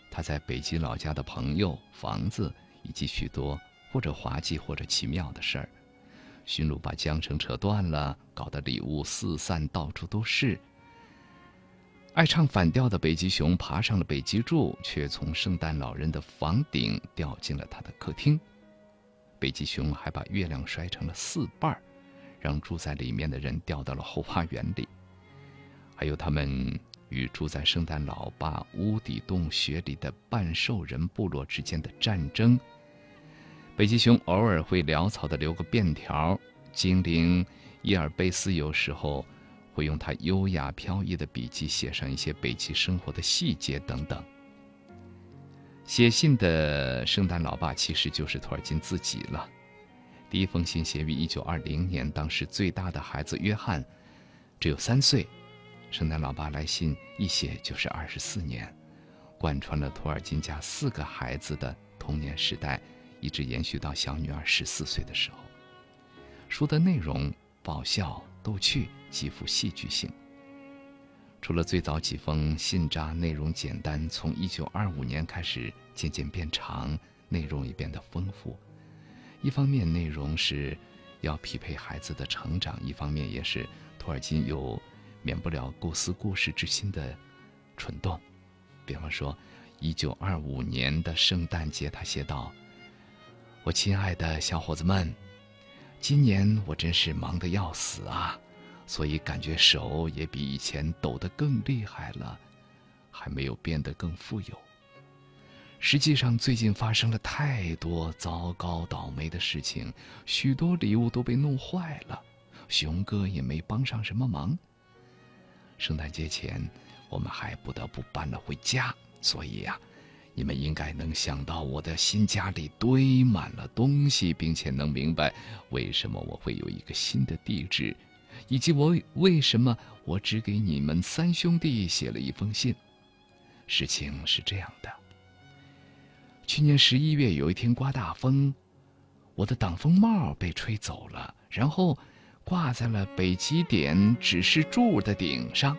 他在北极老家的朋友、房子以及许多或者滑稽或者奇妙的事儿。驯鹿把缰绳扯断了，搞得礼物四散到处都是。爱唱反调的北极熊爬上了北极柱，却从圣诞老人的房顶掉进了他的客厅。北极熊还把月亮摔成了四瓣儿，让住在里面的人掉到了后花园里。还有他们与住在圣诞老爸屋底洞穴里的半兽人部落之间的战争。北极熊偶尔会潦草地留个便条，精灵伊尔贝斯有时候。会用他优雅飘逸的笔迹写上一些北极生活的细节等等。写信的圣诞老爸其实就是托尔金自己了。第一封信写于一九二零年，当时最大的孩子约翰只有三岁。圣诞老爸来信一写就是二十四年，贯穿了托尔金家四个孩子的童年时代，一直延续到小女儿十四岁的时候。书的内容爆笑逗趣。极富戏剧性。除了最早几封信札内容简单，从一九二五年开始渐渐变长，内容也变得丰富。一方面内容是要匹配孩子的成长，一方面也是托尔金有免不了构思故事之心的蠢动。比方说，一九二五年的圣诞节，他写道：“我亲爱的小伙子们。”今年我真是忙得要死啊，所以感觉手也比以前抖得更厉害了，还没有变得更富有。实际上，最近发生了太多糟糕倒霉的事情，许多礼物都被弄坏了，熊哥也没帮上什么忙。圣诞节前，我们还不得不搬了回家，所以呀，你们应该能想到我的新家里堆满了东西，并且能明白为什么我会有一个新的地址，以及我为什么我只给你们三兄弟写了一封信。事情是这样的。去年十一月有一天刮大风，我的挡风帽被吹走了，然后挂在了北极点指示柱的顶上。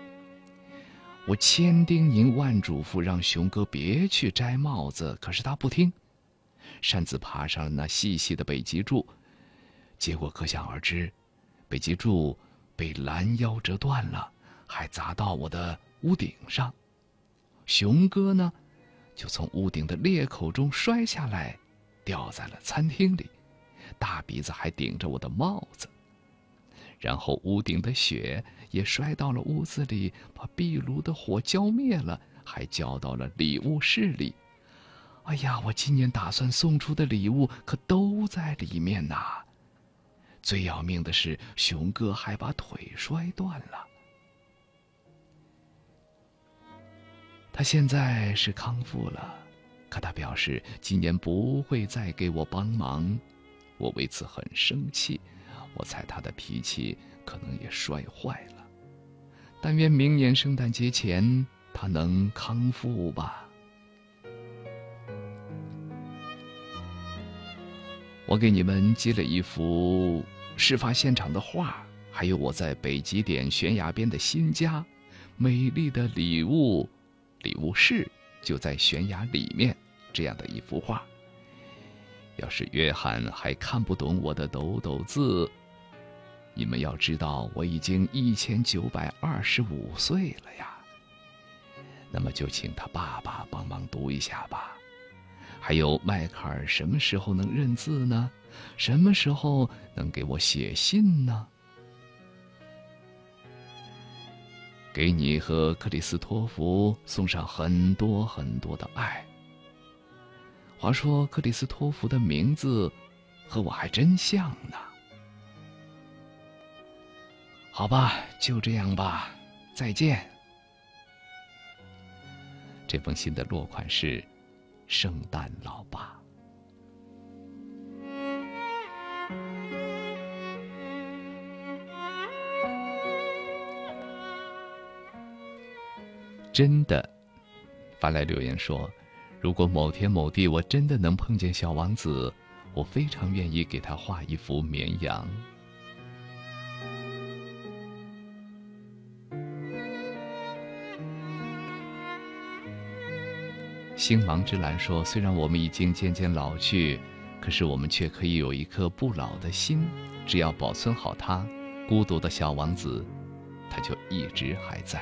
我千叮咛万嘱咐让熊哥别去摘帽子，可是他不听，擅自爬上了那细细的北极柱，结果可想而知，北极柱被拦腰折断了，还砸到我的屋顶上。熊哥呢？就从屋顶的裂口中摔下来，掉在了餐厅里，大鼻子还顶着我的帽子。然后屋顶的雪也摔到了屋子里，把壁炉的火浇灭了，还浇到了礼物室里。哎呀，我今年打算送出的礼物可都在里面呐！最要命的是，熊哥还把腿摔断了。他现在是康复了，可他表示今年不会再给我帮忙，我为此很生气。我猜他的脾气可能也摔坏了。但愿明年圣诞节前他能康复吧。我给你们寄了一幅事发现场的画，还有我在北极点悬崖边的新家，美丽的礼物。礼物室就在悬崖里面，这样的一幅画。要是约翰还看不懂我的抖抖字，你们要知道我已经一千九百二十五岁了呀。那么就请他爸爸帮忙读一下吧。还有迈克尔什么时候能认字呢？什么时候能给我写信呢？给你和克里斯托弗送上很多很多的爱。话说克里斯托弗的名字和我还真像呢。好吧，就这样吧，再见。这封信的落款是“圣诞老爸”。真的，发来留言说：“如果某天某地我真的能碰见小王子，我非常愿意给他画一幅绵羊。”星芒之蓝说：“虽然我们已经渐渐老去，可是我们却可以有一颗不老的心，只要保存好它，孤独的小王子，他就一直还在。”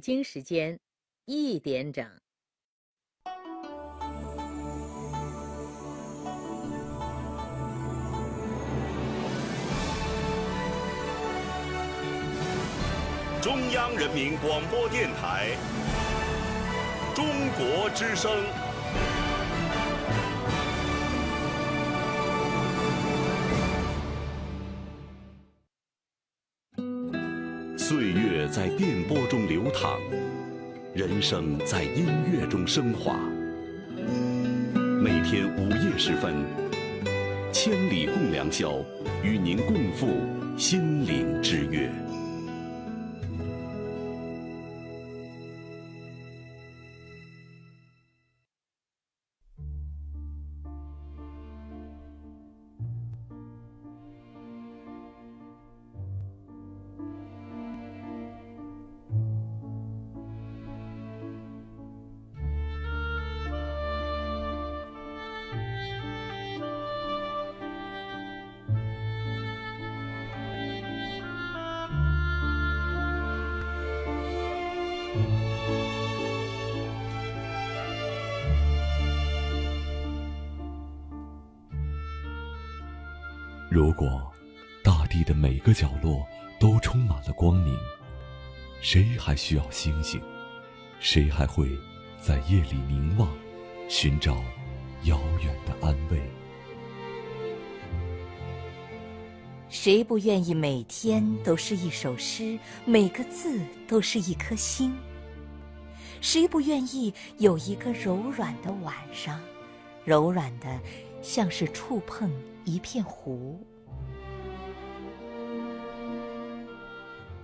北京时间一点整。中央人民广播电台《中国之声》。岁月在电波中，人生在音乐中升华。每天午夜时分，千里共良宵，与您共赴心灵之约。个角落都充满了光明，谁还需要星星？谁还会在夜里凝望，寻找遥远的安慰？谁不愿意每天都是一首诗，每个字都是一颗星？谁不愿意有一个柔软的晚上，柔软的像是触碰一片湖？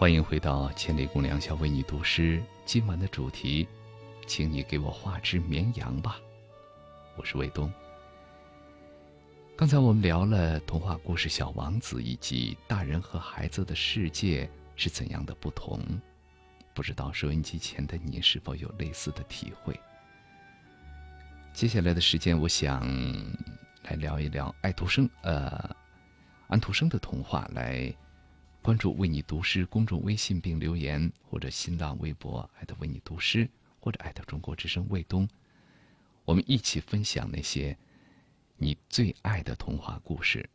欢迎回到《千里共良宵》，为你读诗。今晚的主题，请你给我画只绵羊吧。我是卫东。刚才我们聊了童话故事《小王子》，以及大人和孩子的世界是怎样的不同。不知道收音机前的你是否有类似的体会？接下来的时间，我想来聊一聊爱徒生，呃，安徒生的童话来。关注“为你读诗”公众微信并留言，或者新浪微博艾特“为你读诗”或者艾特“中国之声卫东”，我们一起分享那些你最爱的童话故事。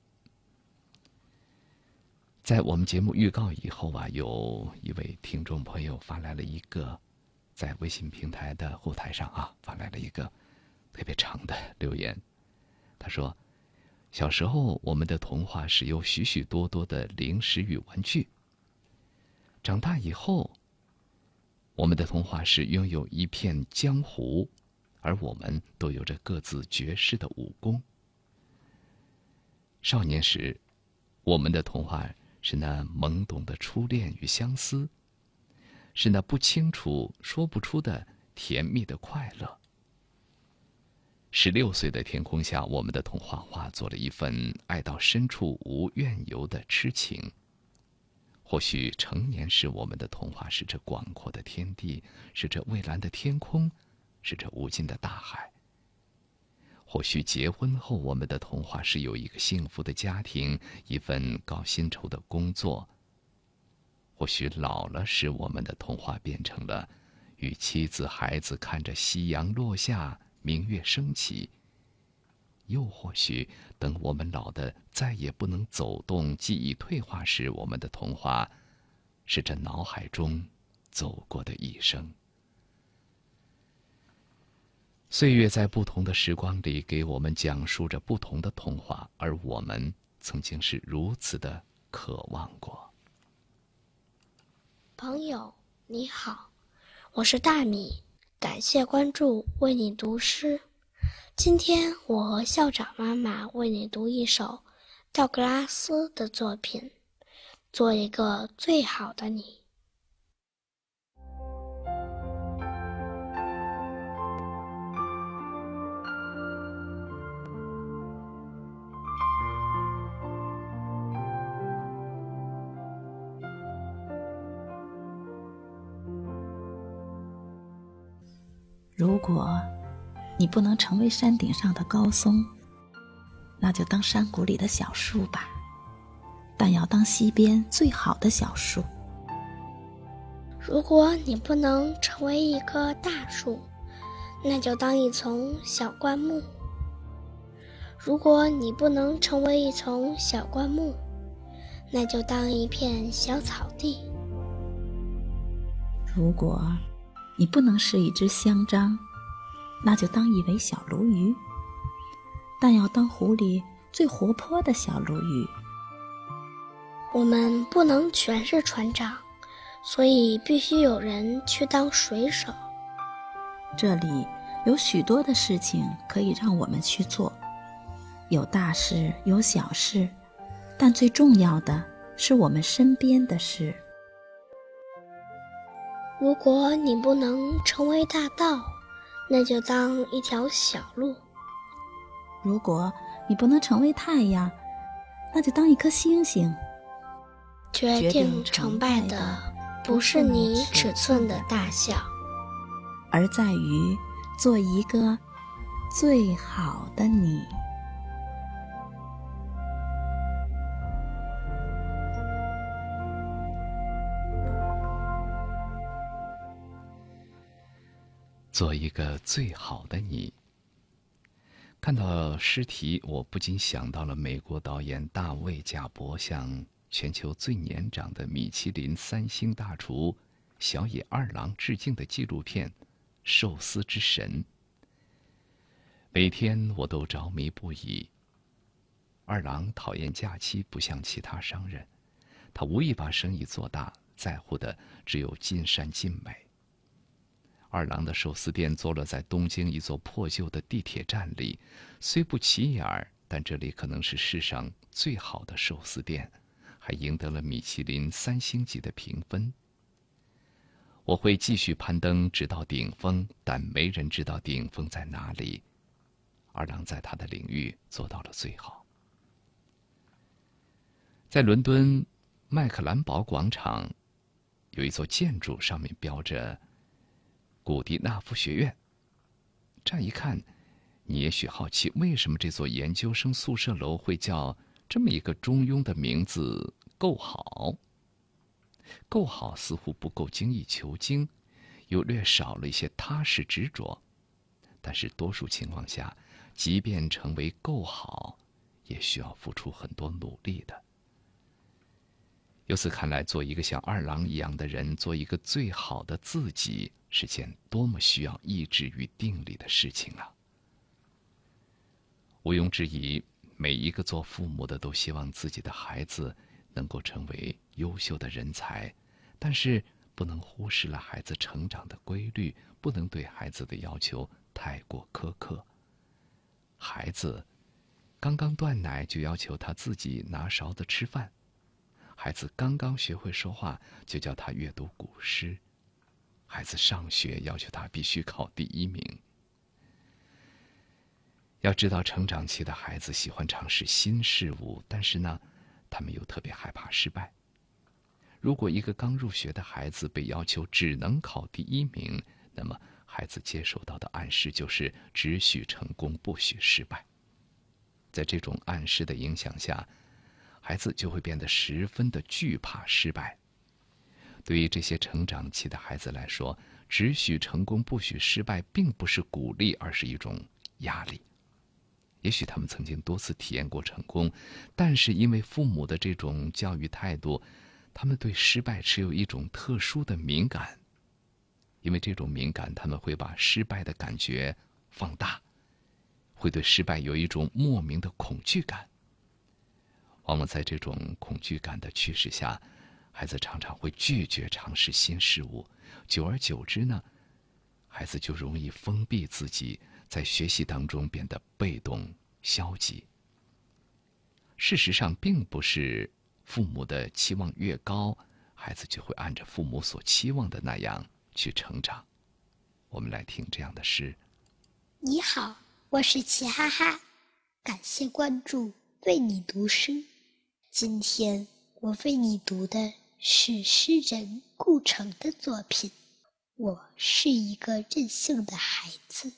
在我们节目预告以后啊，有一位听众朋友发来了一个在微信平台的后台上啊发来了一个特别长的留言，他说。小时候，我们的童话是有许许多多的零食与玩具。长大以后，我们的童话是拥有一片江湖，而我们都有着各自绝世的武功。少年时，我们的童话是那懵懂的初恋与相思，是那不清楚、说不出的甜蜜的快乐。十六岁的天空下，我们的童话化作了一份爱到深处无怨尤的痴情。或许成年时，我们的童话是这广阔的天地，是这蔚蓝的天空，是这无尽的大海。或许结婚后，我们的童话是有一个幸福的家庭，一份高薪酬的工作。或许老了时，我们的童话变成了与妻子、孩子看着夕阳落下。明月升起。又或许，等我们老的再也不能走动，记忆退化时，我们的童话是这脑海中走过的一生。岁月在不同的时光里给我们讲述着不同的童话，而我们曾经是如此的渴望过。朋友你好，我是大米。感谢关注，为你读诗。今天我和校长妈妈为你读一首道格拉斯的作品，《做一个最好的你》。如果你不能成为山顶上的高松，那就当山谷里的小树吧。但要当溪边最好的小树。如果你不能成为一棵大树，那就当一丛小灌木。如果你不能成为一丛小灌木，那就当一片小草地。如果。你不能是一只香樟，那就当一尾小鲈鱼。但要当湖里最活泼的小鲈鱼。我们不能全是船长，所以必须有人去当水手。这里有许多的事情可以让我们去做，有大事，有小事，但最重要的是我们身边的事。如果你不能成为大道，那就当一条小路；如果你不能成为太阳，那就当一颗星星。决定成败的不是你尺寸的大小，而在于做一个最好的你。做一个最好的你。看到诗题，我不禁想到了美国导演大卫·贾伯向全球最年长的米其林三星大厨小野二郎致敬的纪录片《寿司之神》。每天我都着迷不已。二郎讨厌假期，不像其他商人，他无意把生意做大，在乎的只有尽善尽美。二郎的寿司店坐落在东京一座破旧的地铁站里，虽不起眼儿，但这里可能是世上最好的寿司店，还赢得了米其林三星级的评分。我会继续攀登，直到顶峰，但没人知道顶峰在哪里。二郎在他的领域做到了最好。在伦敦麦克兰堡广场，有一座建筑，上面标着。古迪纳夫学院。乍一看，你也许好奇，为什么这座研究生宿舍楼会叫这么一个中庸的名字？够好。够好似乎不够精益求精，又略少了一些踏实执着。但是多数情况下，即便成为够好，也需要付出很多努力的。由此看来，做一个像二郎一样的人，做一个最好的自己。是件多么需要意志与定力的事情啊！毋庸置疑，每一个做父母的都希望自己的孩子能够成为优秀的人才，但是不能忽视了孩子成长的规律，不能对孩子的要求太过苛刻。孩子刚刚断奶就要求他自己拿勺子吃饭，孩子刚刚学会说话就叫他阅读古诗。孩子上学要求他必须考第一名。要知道，成长期的孩子喜欢尝试新事物，但是呢，他们又特别害怕失败。如果一个刚入学的孩子被要求只能考第一名，那么孩子接受到的暗示就是只许成功，不许失败。在这种暗示的影响下，孩子就会变得十分的惧怕失败。对于这些成长期的孩子来说，只许成功不许失败，并不是鼓励，而是一种压力。也许他们曾经多次体验过成功，但是因为父母的这种教育态度，他们对失败持有一种特殊的敏感。因为这种敏感，他们会把失败的感觉放大，会对失败有一种莫名的恐惧感。往往在这种恐惧感的驱使下。孩子常常会拒绝尝试新事物，久而久之呢，孩子就容易封闭自己，在学习当中变得被动消极。事实上，并不是父母的期望越高，孩子就会按照父母所期望的那样去成长。我们来听这样的诗：你好，我是齐哈哈，感谢关注，为你读诗。今天我为你读的。是诗人顾城的作品。我是一个任性的孩子。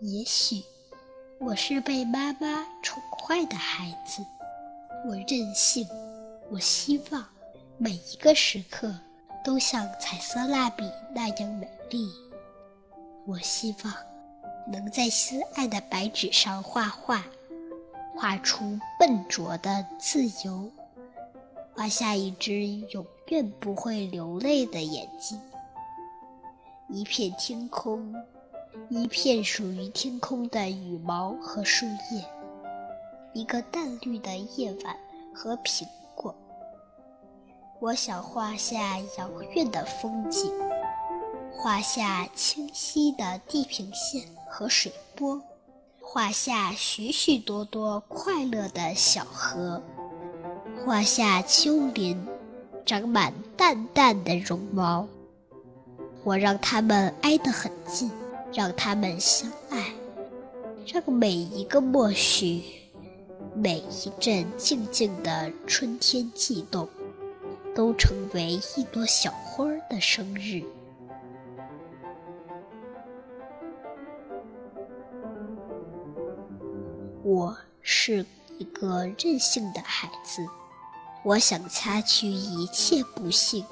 也许我是被妈妈宠坏的孩子。我任性，我希望每一个时刻都像彩色蜡笔那样美丽。我希望。能在心爱的白纸上画画，画出笨拙的自由，画下一只永远不会流泪的眼睛。一片天空，一片属于天空的羽毛和树叶，一个淡绿的夜晚和苹果。我想画下遥远的风景，画下清晰的地平线和水波，画下许许多多快乐的小河，画下丘陵，长满淡淡的绒毛。我让它们挨得很近，让它们相爱，让每一个默许，每一阵静静的春天悸动，都成为一朵小花的生日。我是一个任性的孩子，我想擦去一切不幸。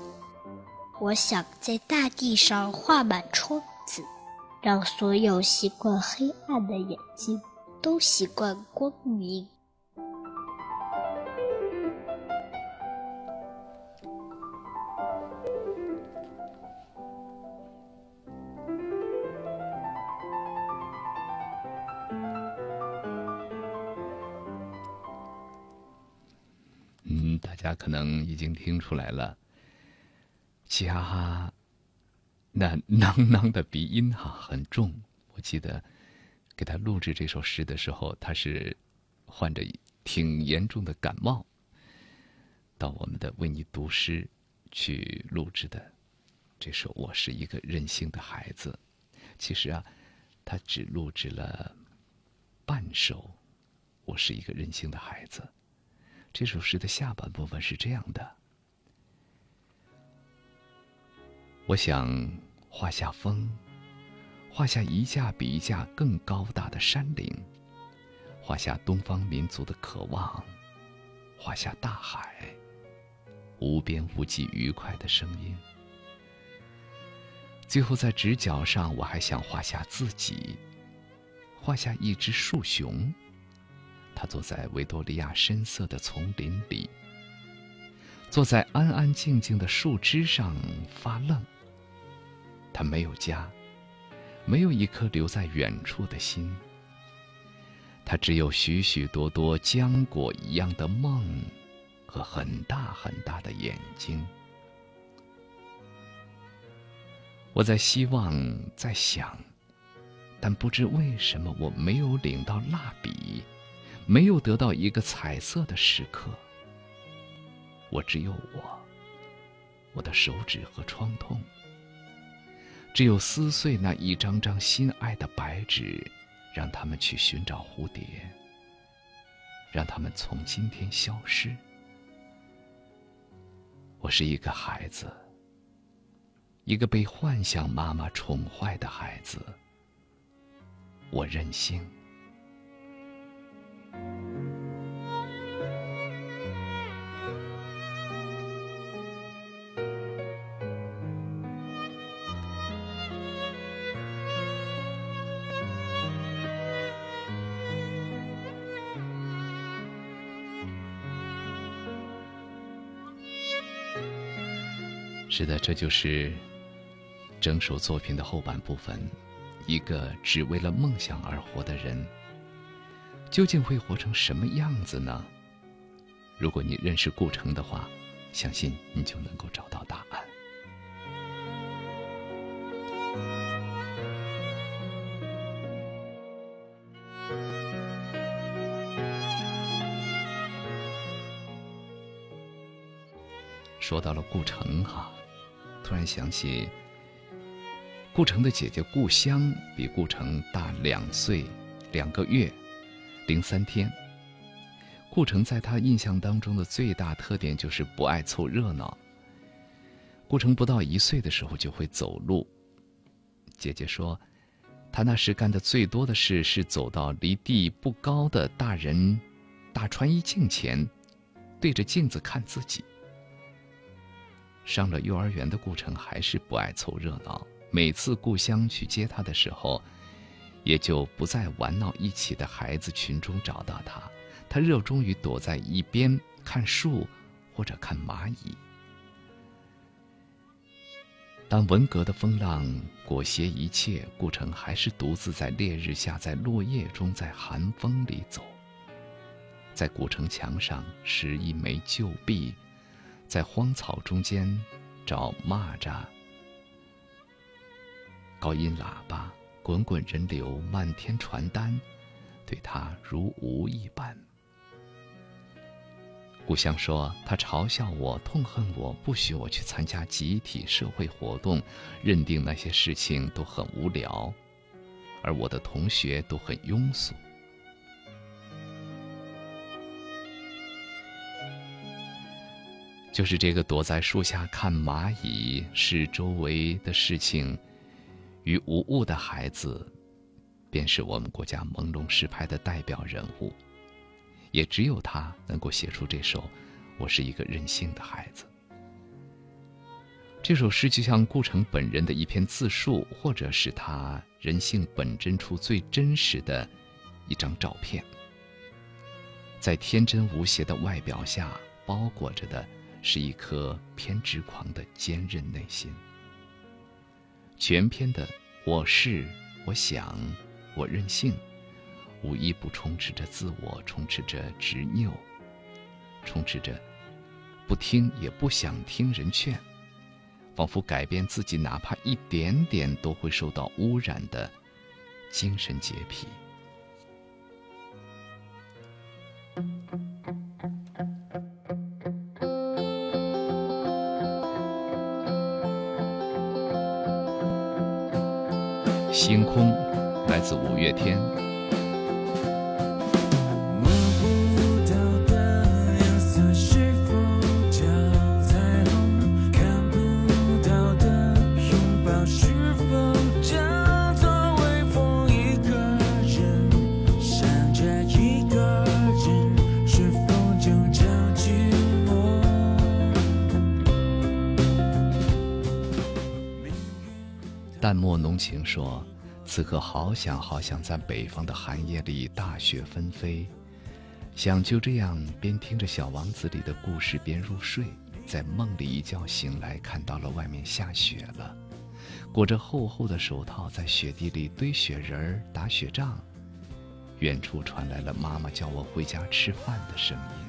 我想在大地上画满窗子，让所有习惯黑暗的眼睛都习惯光明。可能已经听出来了。嘻哈哈，那囔囔的鼻音哈很重。我记得给他录制这首诗的时候，他是患着挺严重的感冒，到我们的为你读诗去录制的这首《我是一个任性的孩子》。其实啊，他只录制了半首《我是一个任性的孩子》。这首诗的下半部分是这样的。我想画下风，画下一架比一架更高大的山岭，画下东方民族的渴望，画下大海，无边无际愉快的声音。最后在直角上，我还想画下自己，画下一只树熊，他坐在维多利亚深色的丛林里，坐在安安静静的树枝上发愣。他没有家，没有一颗留在远处的心。他只有许许多多浆果一样的梦，和很大很大的眼睛。我在希望，在想，但不知为什么我没有领到蜡笔，没有得到一个彩色的时刻。我只有我，我的手指和创痛。只有撕碎那一张张心爱的白纸，让他们去寻找蝴蝶，让他们从今天消失。我是一个孩子，一个被幻想妈妈宠坏的孩子。我任性。是的，这就是整首作品的后半部分。一个只为了梦想而活的人，究竟会活成什么样子呢？如果你认识顾城的话，相信你就能够找到答案。说到了顾城哈。突然想起，顾城的姐姐顾香比顾城大两岁两个月零三天。顾城在他印象当中的最大特点就是不爱凑热闹。顾城不到一岁的时候就会走路，姐姐说，他那时干的最多的事是走到离地不高的大人大穿衣镜前，对着镜子看自己。上了幼儿园的顾城还是不爱凑热闹。每次故乡去接他的时候，也就不在玩闹一起的孩子群中找到他。他热衷于躲在一边看树，或者看蚂蚁。当文革的风浪裹挟一切，顾城还是独自在烈日下，在落叶中，在寒风里走。在古城墙上拾一枚旧币。在荒草中间找蚂蚱，高音喇叭、滚滚人流、漫天传单，对他如无一般。故乡说他嘲笑我、痛恨我，不许我去参加集体社会活动，认定那些事情都很无聊，而我的同学都很庸俗。就是这个躲在树下看蚂蚁，视周围的事情于无物的孩子，便是我们国家朦胧诗派的代表人物。也只有他能够写出这首《我是一个任性的孩子》。这首诗就像顾城本人的一篇自述，或者是他人性本真处最真实的一张照片。在天真无邪的外表下，包裹着的。是一颗偏执狂的坚韧内心。全篇的“我是”“我想”“我任性”，无一不充斥着自我，充斥着执拗，充斥着不听也不想听人劝，仿佛改变自己哪怕一点点都会受到污染的精神洁癖。五月天。此刻好想好想在北方的寒夜里大雪纷飞，想就这样边听着《小王子》里的故事边入睡，在梦里一觉醒来看到了外面下雪了，裹着厚厚的手套在雪地里堆雪人儿打雪仗，远处传来了妈妈叫我回家吃饭的声音。”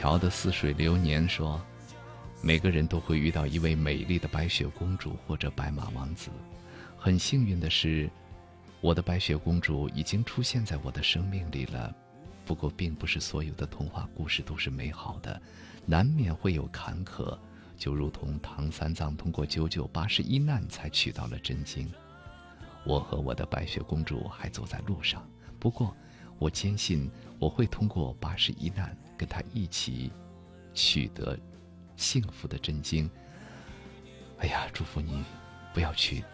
桥的似水流年说：“每个人都会遇到一位美丽的白雪公主或者白马王子。很幸运的是，我的白雪公主已经出现在我的生命里了。不过，并不是所有的童话故事都是美好的，难免会有坎坷。就如同唐三藏通过九九八十一难才取到了真经，我和我的白雪公主还走在路上。不过，我坚信我会通过八十一难。”跟他一起取得幸福的真经。哎呀，祝福你不要去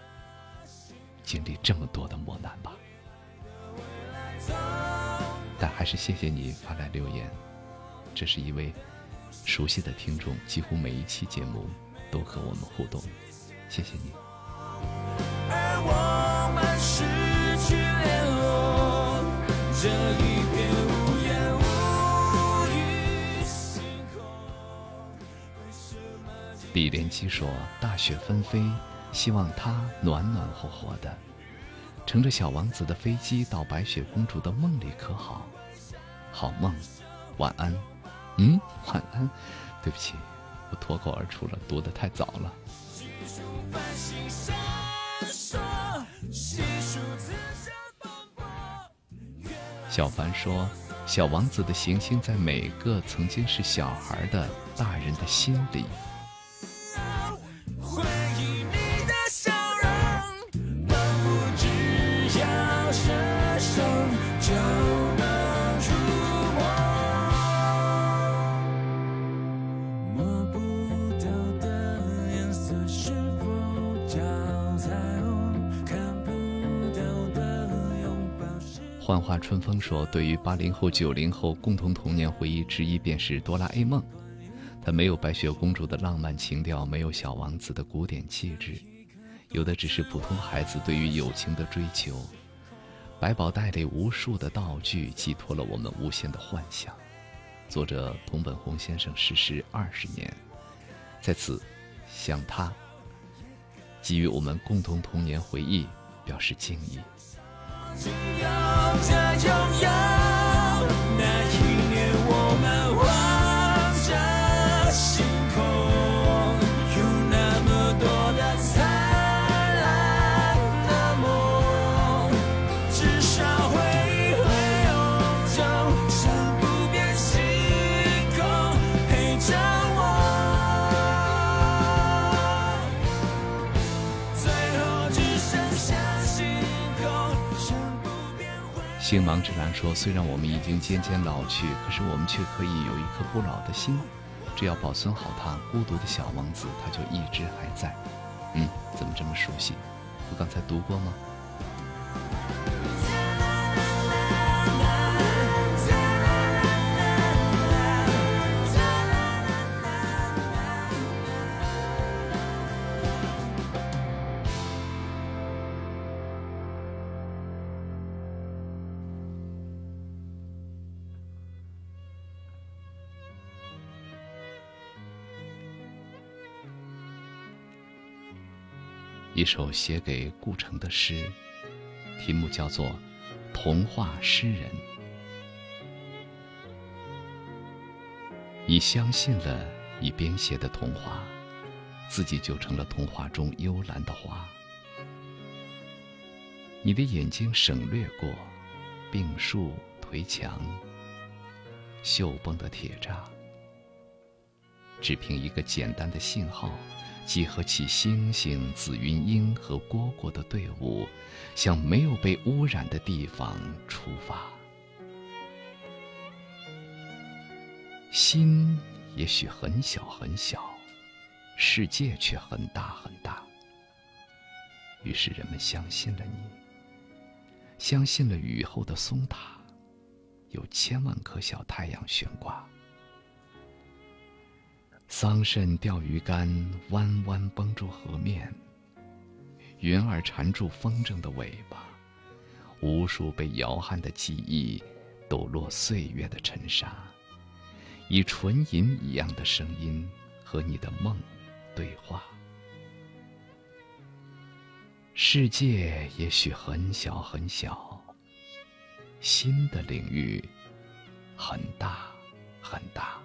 经历这么多的磨难吧。但还是谢谢你发来留言，这是一位熟悉的听众，几乎每一期节目都和我们互动，谢谢你。我们失去联络，这一李连基说：“大雪纷飞，希望他暖暖和和的，乘着小王子的飞机到白雪公主的梦里，可好？好梦，晚安。嗯，晚安。对不起，我脱口而出了，读得太早了。”小凡说：“小王子的行星在每个曾经是小孩的大人的心里。”幻化春风说：“对于八零后、九零后共同童年回忆之一，便是哆啦 A 梦。它没有白雪公主的浪漫情调，没有小王子的古典气质，有的只是普通孩子对于友情的追求。百宝袋里无数的道具，寄托了我们无限的幻想。”作者童本宏先生逝世二十年，在此向他给予我们共同童年回忆表示敬意。这拥有，星芒之蓝说：“虽然我们已经渐渐老去，可是我们却可以有一颗不老的心。只要保存好它，孤独的小王子他就一直还在。”嗯，怎么这么熟悉？我刚才读过吗？一首写给顾城的诗，题目叫做《童话诗人》。你相信了你编写的童话，自己就成了童话中幽兰的花。你的眼睛省略过病树、颓墙、锈崩的铁栅，只凭一个简单的信号。集合起星星、紫云英和蝈蝈的队伍，向没有被污染的地方出发。心也许很小很小，世界却很大很大。于是人们相信了你，相信了雨后的松塔，有千万颗小太阳悬挂。桑葚钓鱼竿弯弯绷住河面，云儿缠住风筝的尾巴，无数被摇撼的记忆抖落岁月的尘沙，以纯银一样的声音和你的梦对话。世界也许很小很小，心的领域很大很大。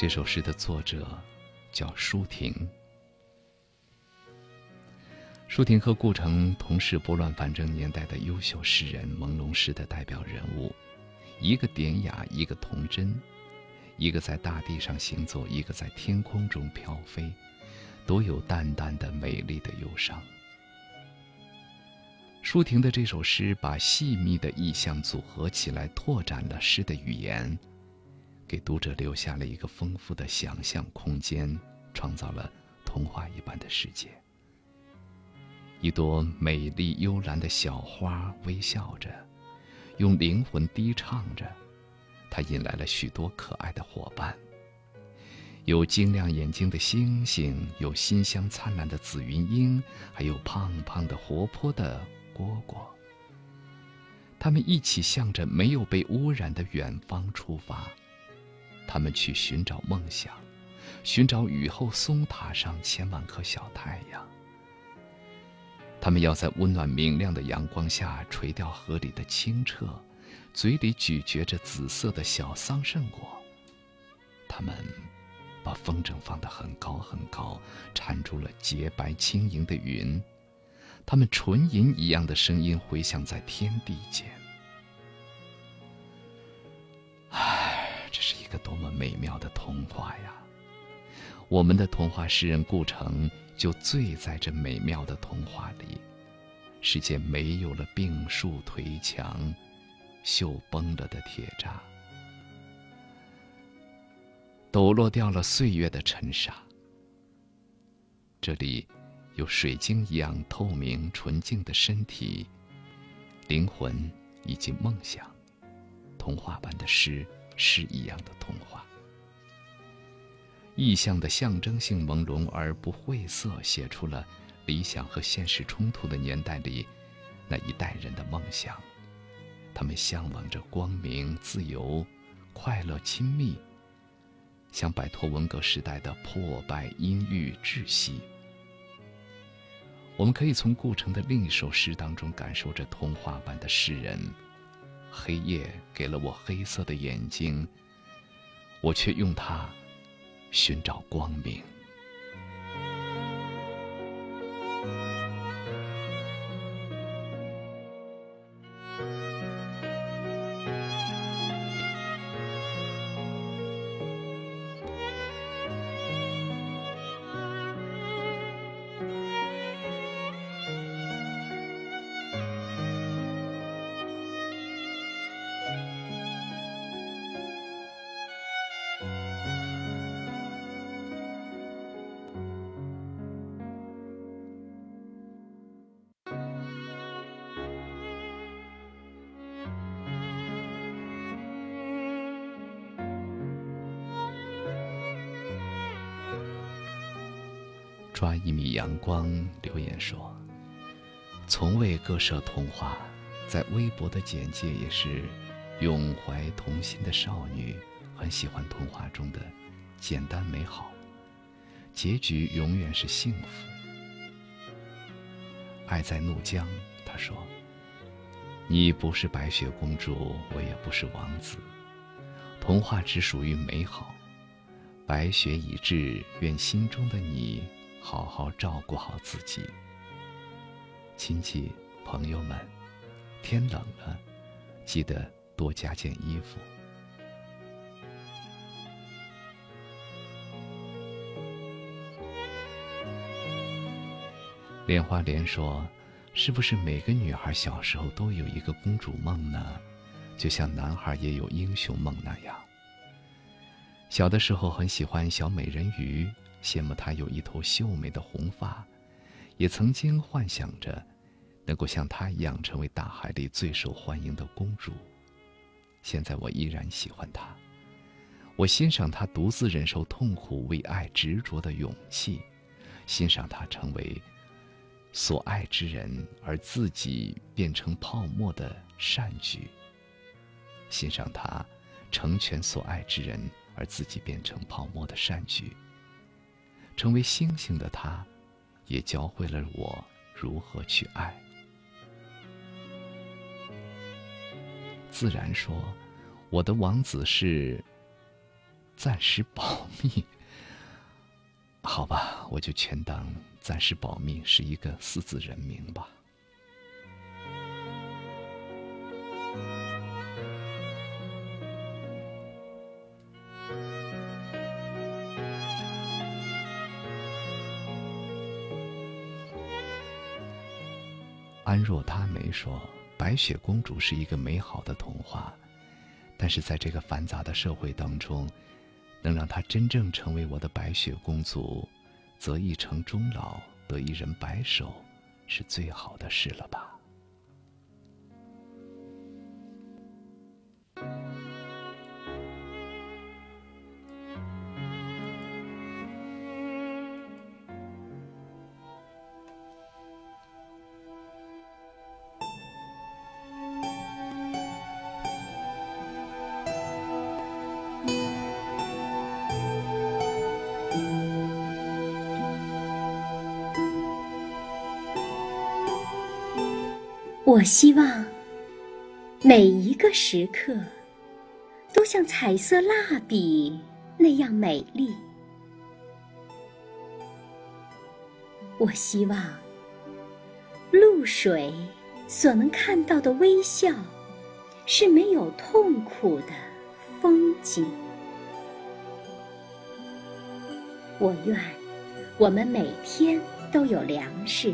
这首诗的作者叫舒婷。舒婷和顾城同是拨乱反正年代的优秀诗人，朦胧诗的代表人物。一个典雅，一个童真；一个在大地上行走，一个在天空中飘飞，都有淡淡的美丽的忧伤。舒婷的这首诗把细密的意象组合起来，拓展了诗的语言。给读者留下了一个丰富的想象空间，创造了童话一般的世界。一朵美丽幽兰的小花微笑着，用灵魂低唱着，它引来了许多可爱的伙伴。有晶亮眼睛的星星，有馨香灿烂的紫云英，还有胖胖的活泼的蝈蝈。他们一起向着没有被污染的远方出发。他们去寻找梦想，寻找雨后松塔上千万颗小太阳。他们要在温暖明亮的阳光下垂钓河里的清澈，嘴里咀嚼着紫色的小桑葚果。他们把风筝放得很高很高，缠住了洁白轻盈的云。他们纯银一样的声音回响在天地间。是一个多么美妙的童话呀！我们的童话诗人顾城就醉在这美妙的童话里。世界没有了病树颓墙、锈崩了的铁栅，抖落掉了岁月的尘沙。这里有水晶一样透明纯净的身体、灵魂以及梦想，童话般的诗。诗一样的童话，意象的象征性朦胧而不晦涩，写出了理想和现实冲突的年代里那一代人的梦想。他们向往着光明、自由、快乐、亲密，想摆脱文革时代的破败、阴郁、窒息。我们可以从顾城的另一首诗当中感受着童话般的诗人。黑夜给了我黑色的眼睛，我却用它寻找光明。光留言说：“从未割舍童话，在微博的简介也是永怀童心的少女，很喜欢童话中的简单美好，结局永远是幸福。”爱在怒江，他说：“你不是白雪公主，我也不是王子，童话只属于美好。白雪已至，愿心中的你。”好好照顾好自己，亲戚朋友们，天冷了，记得多加件衣服。莲花莲说：“是不是每个女孩小时候都有一个公主梦呢？就像男孩也有英雄梦那样。小的时候很喜欢小美人鱼。”羡慕她有一头秀美的红发，也曾经幻想着能够像她一样成为大海里最受欢迎的公主。现在我依然喜欢她，我欣赏她独自忍受痛苦、为爱执着的勇气，欣赏她成为所爱之人而自己变成泡沫的善举，欣赏她成全所爱之人而自己变成泡沫的善举。成为星星的他，也教会了我如何去爱。自然说，我的王子是暂时保密。好吧，我就权当暂时保密是一个四字人名吧。若他没说：“白雪公主是一个美好的童话，但是在这个繁杂的社会当中，能让她真正成为我的白雪公主，则一城终老，得一人白首，是最好的事了吧。”我希望每一个时刻都像彩色蜡笔那样美丽。我希望露水所能看到的微笑是没有痛苦的风景。我愿我们每天都有粮食。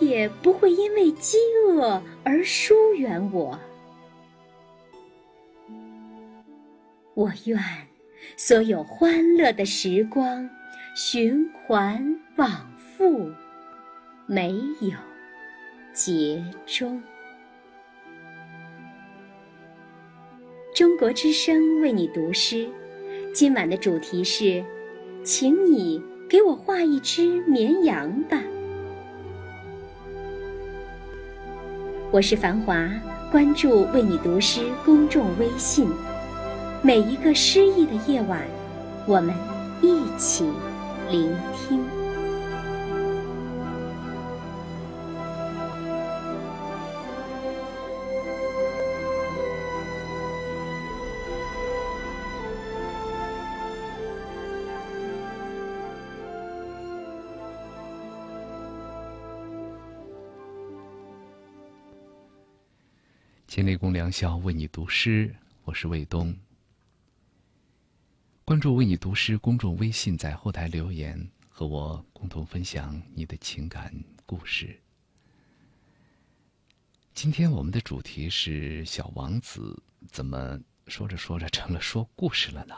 也不会因为饥饿而疏远我。我愿所有欢乐的时光循环往复，没有结终。中国之声为你读诗，今晚的主题是，请你给我画一只绵羊吧。我是繁华，关注“为你读诗”公众微信。每一个诗意的夜晚，我们一起聆听。千里共良宵，为你读诗。我是卫东。关注“为你读诗”公众微信，在后台留言，和我共同分享你的情感故事。今天我们的主题是《小王子》，怎么说着说着成了说故事了呢？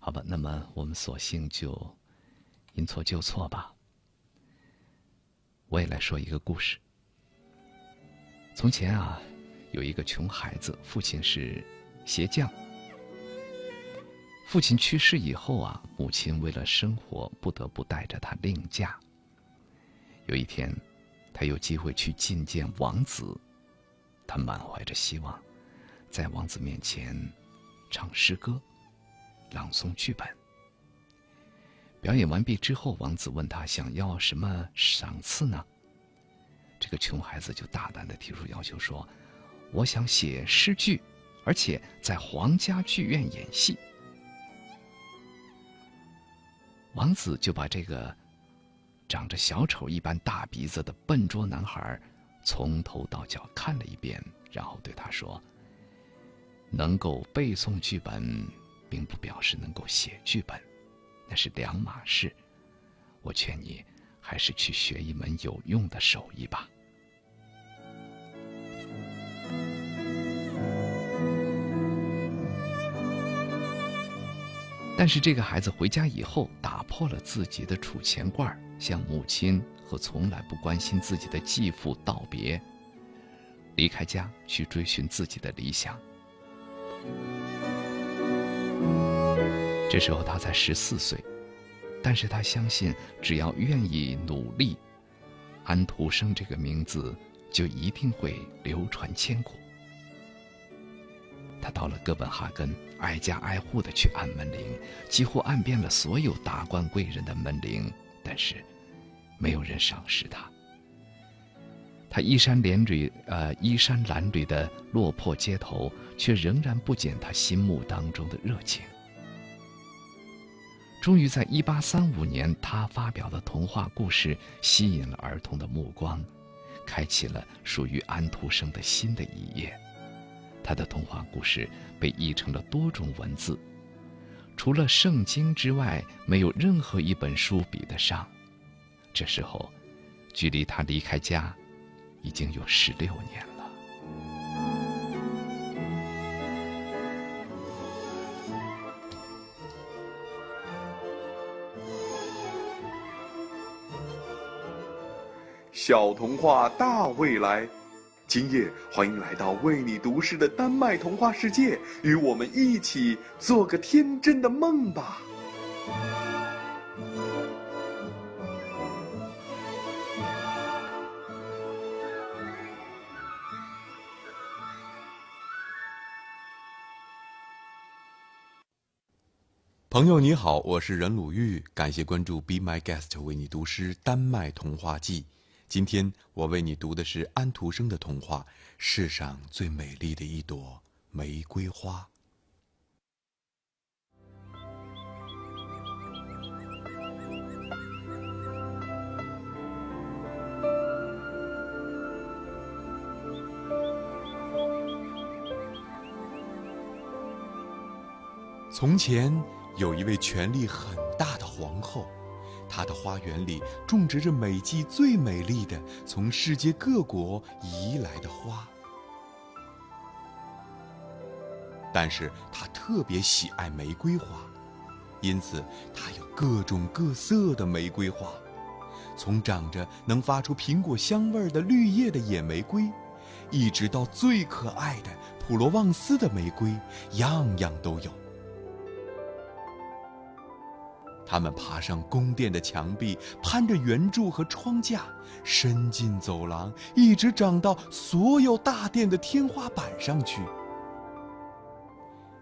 好吧，那么我们索性就因错就错吧。我也来说一个故事。从前啊，有一个穷孩子，父亲是鞋匠。父亲去世以后啊，母亲为了生活不得不带着他另嫁。有一天，他有机会去觐见王子，他满怀着希望，在王子面前唱诗歌、朗诵剧本。表演完毕之后，王子问他想要什么赏赐呢？这个穷孩子就大胆的提出要求说：“我想写诗句，而且在皇家剧院演戏。”王子就把这个长着小丑一般大鼻子的笨拙男孩从头到脚看了一遍，然后对他说：“能够背诵剧本，并不表示能够写剧本，那是两码事。我劝你还是去学一门有用的手艺吧。”但是这个孩子回家以后，打破了自己的储钱罐，向母亲和从来不关心自己的继父道别，离开家去追寻自己的理想。这时候他才十四岁，但是他相信，只要愿意努力，安徒生这个名字就一定会流传千古。他到了哥本哈根，挨家挨户的去按门铃，几乎按遍了所有达官贵人的门铃，但是没有人赏识他。他衣衫褴褛，呃，衣衫褴褛的落魄街头，却仍然不减他心目当中的热情。终于在一八三五年，他发表的童话故事吸引了儿童的目光，开启了属于安徒生的新的一页。他的童话故事被译成了多种文字，除了圣经之外，没有任何一本书比得上。这时候，距离他离开家，已经有十六年了。小童话大未来。今夜，欢迎来到为你读诗的丹麦童话世界，与我们一起做个天真的梦吧。朋友你好，我是任鲁豫，感谢关注 Be My Guest 为你读诗丹麦童话记。今天我为你读的是安徒生的童话《世上最美丽的一朵玫瑰花》。从前有一位权力很大的皇后。他的花园里种植着美季最美丽的从世界各国移来的花，但是他特别喜爱玫瑰花，因此他有各种各色的玫瑰花，从长着能发出苹果香味的绿叶的野玫瑰，一直到最可爱的普罗旺斯的玫瑰，样样都有。他们爬上宫殿的墙壁，攀着圆柱和窗架，伸进走廊，一直长到所有大殿的天花板上去。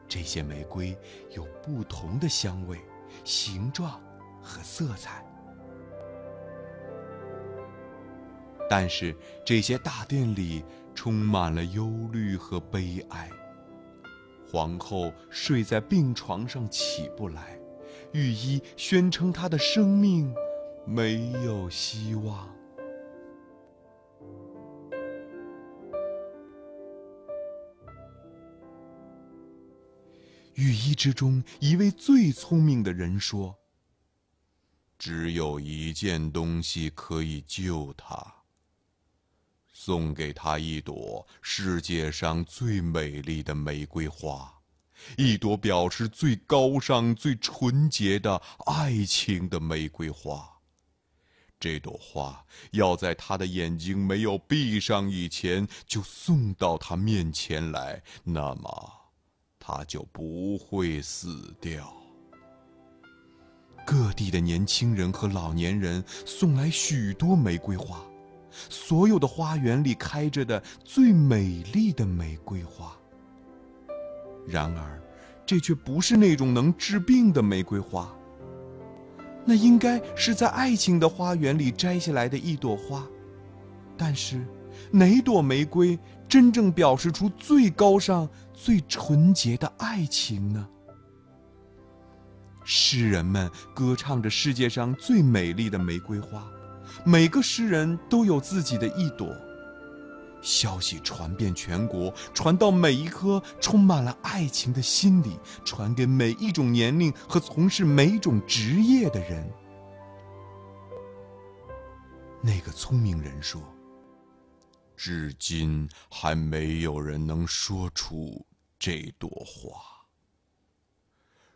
这些玫瑰有不同的香味、形状和色彩，但是这些大殿里充满了忧虑和悲哀。皇后睡在病床上，起不来。御医宣称他的生命没有希望。御医之中一位最聪明的人说：“只有一件东西可以救他，送给他一朵世界上最美丽的玫瑰花。”一朵表示最高尚、最纯洁的爱情的玫瑰花。这朵花要在他的眼睛没有闭上以前就送到他面前来，那么他就不会死掉。各地的年轻人和老年人送来许多玫瑰花，所有的花园里开着的最美丽的玫瑰花。然而，这却不是那种能治病的玫瑰花。那应该是在爱情的花园里摘下来的一朵花。但是，哪朵玫瑰真正表示出最高尚、最纯洁的爱情呢？诗人们歌唱着世界上最美丽的玫瑰花，每个诗人都有自己的一朵。消息传遍全国，传到每一颗充满了爱情的心里，传给每一种年龄和从事每一种职业的人。那个聪明人说：“至今还没有人能说出这朵花。”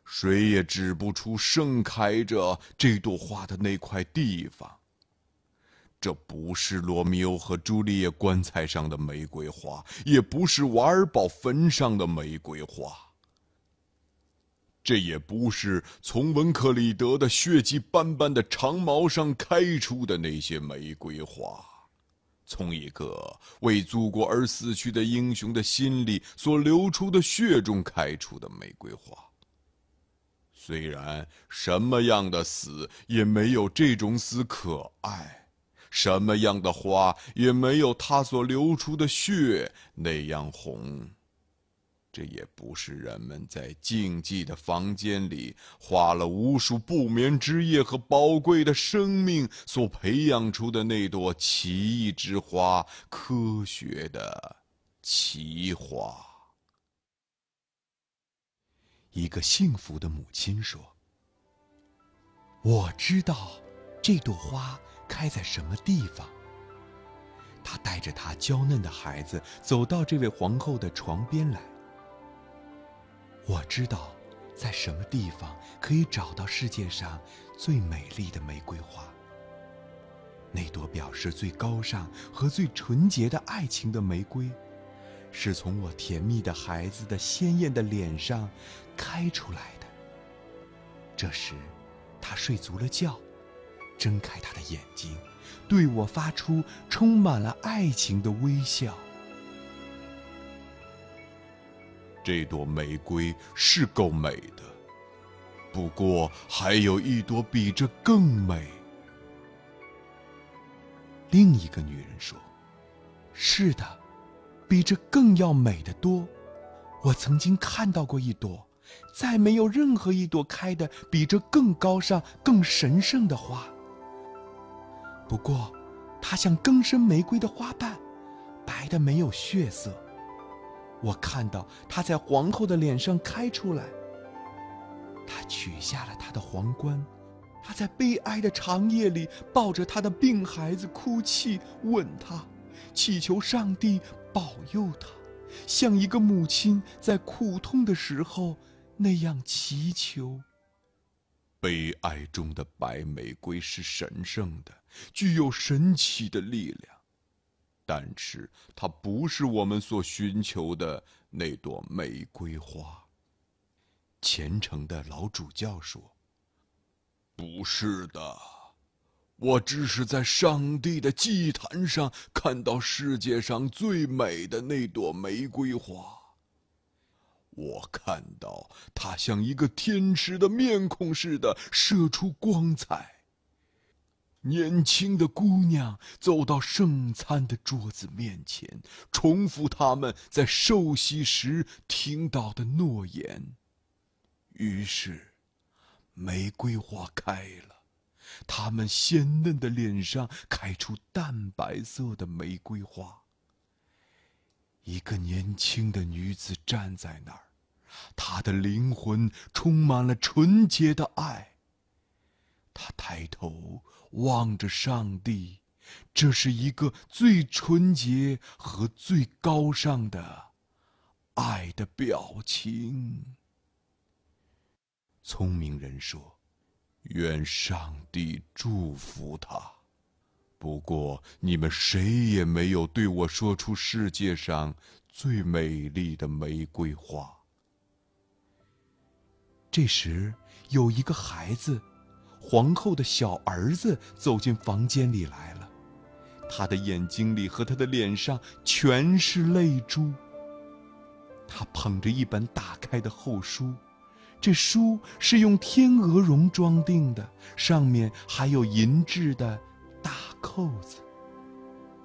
谁也指不出盛开着这朵花的那块地方。这不是罗密欧和朱丽叶棺材上的玫瑰花，也不是瓦尔堡坟上的玫瑰花。这也不是从文克里德的血迹斑斑的长矛上开出的那些玫瑰花，从一个为祖国而死去的英雄的心里所流出的血中开出的玫瑰花。虽然什么样的死也没有这种死可爱，什么样的花也没有它所流出的血那样红。这也不是人们在静寂的房间里花了无数不眠之夜和宝贵的生命所培养出的那朵奇异之花——科学的奇花。一个幸福的母亲说：“我知道这朵花开在什么地方。”她带着她娇嫩的孩子走到这位皇后的床边来。我知道，在什么地方可以找到世界上最美丽的玫瑰花。那朵表示最高尚和最纯洁的爱情的玫瑰。是从我甜蜜的孩子的鲜艳的脸上开出来的。这时，他睡足了觉，睁开他的眼睛，对我发出充满了爱情的微笑。这朵玫瑰是够美的，不过还有一朵比这更美。另一个女人说：“是的。”比这更要美得多。我曾经看到过一朵，再没有任何一朵开的比这更高尚、更神圣的花。不过，它像更深玫瑰的花瓣，白的没有血色。我看到它在皇后的脸上开出来。她取下了她的皇冠，她在悲哀的长夜里抱着她的病孩子哭泣，吻他，祈求上帝。保佑他，像一个母亲在苦痛的时候那样祈求。悲哀中的白玫瑰是神圣的，具有神奇的力量，但是它不是我们所寻求的那朵玫瑰花。虔诚的老主教说：“不是的。”我只是在上帝的祭坛上看到世界上最美的那朵玫瑰花。我看到它像一个天使的面孔似的射出光彩。年轻的姑娘走到圣餐的桌子面前，重复他们在受洗时听到的诺言。于是，玫瑰花开了。他们鲜嫩的脸上开出淡白色的玫瑰花。一个年轻的女子站在那儿，她的灵魂充满了纯洁的爱。她抬头望着上帝，这是一个最纯洁和最高尚的爱的表情。聪明人说。愿上帝祝福他。不过，你们谁也没有对我说出世界上最美丽的玫瑰花。这时，有一个孩子皇后的小儿子走进房间里来了，他的眼睛里和他的脸上全是泪珠。他捧着一本打开的厚书，这书是用天鹅绒装订的，上面还有银质的大扣子。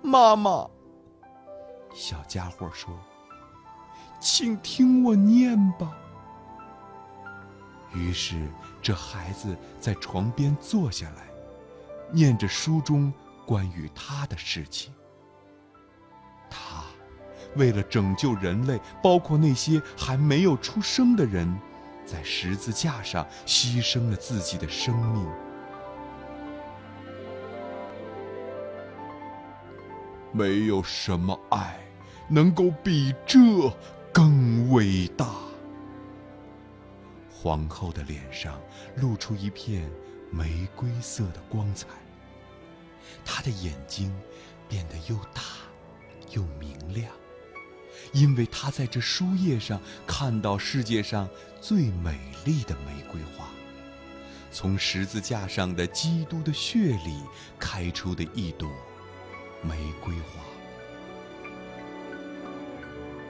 妈妈，小家伙说：“请听我念吧。”于是，这孩子在床边坐下来，念着书中关于他的事情。他为了拯救人类，包括那些还没有出生的人，在十字架上牺牲了自己的生命。没有什么爱能够比这更伟大。皇后的脸上露出一片玫瑰色的光彩，她的眼睛变得又大又明亮，因为她在这书页上看到世界上最美丽的玫瑰花，从十字架上的基督的血里开出的一朵玫瑰花。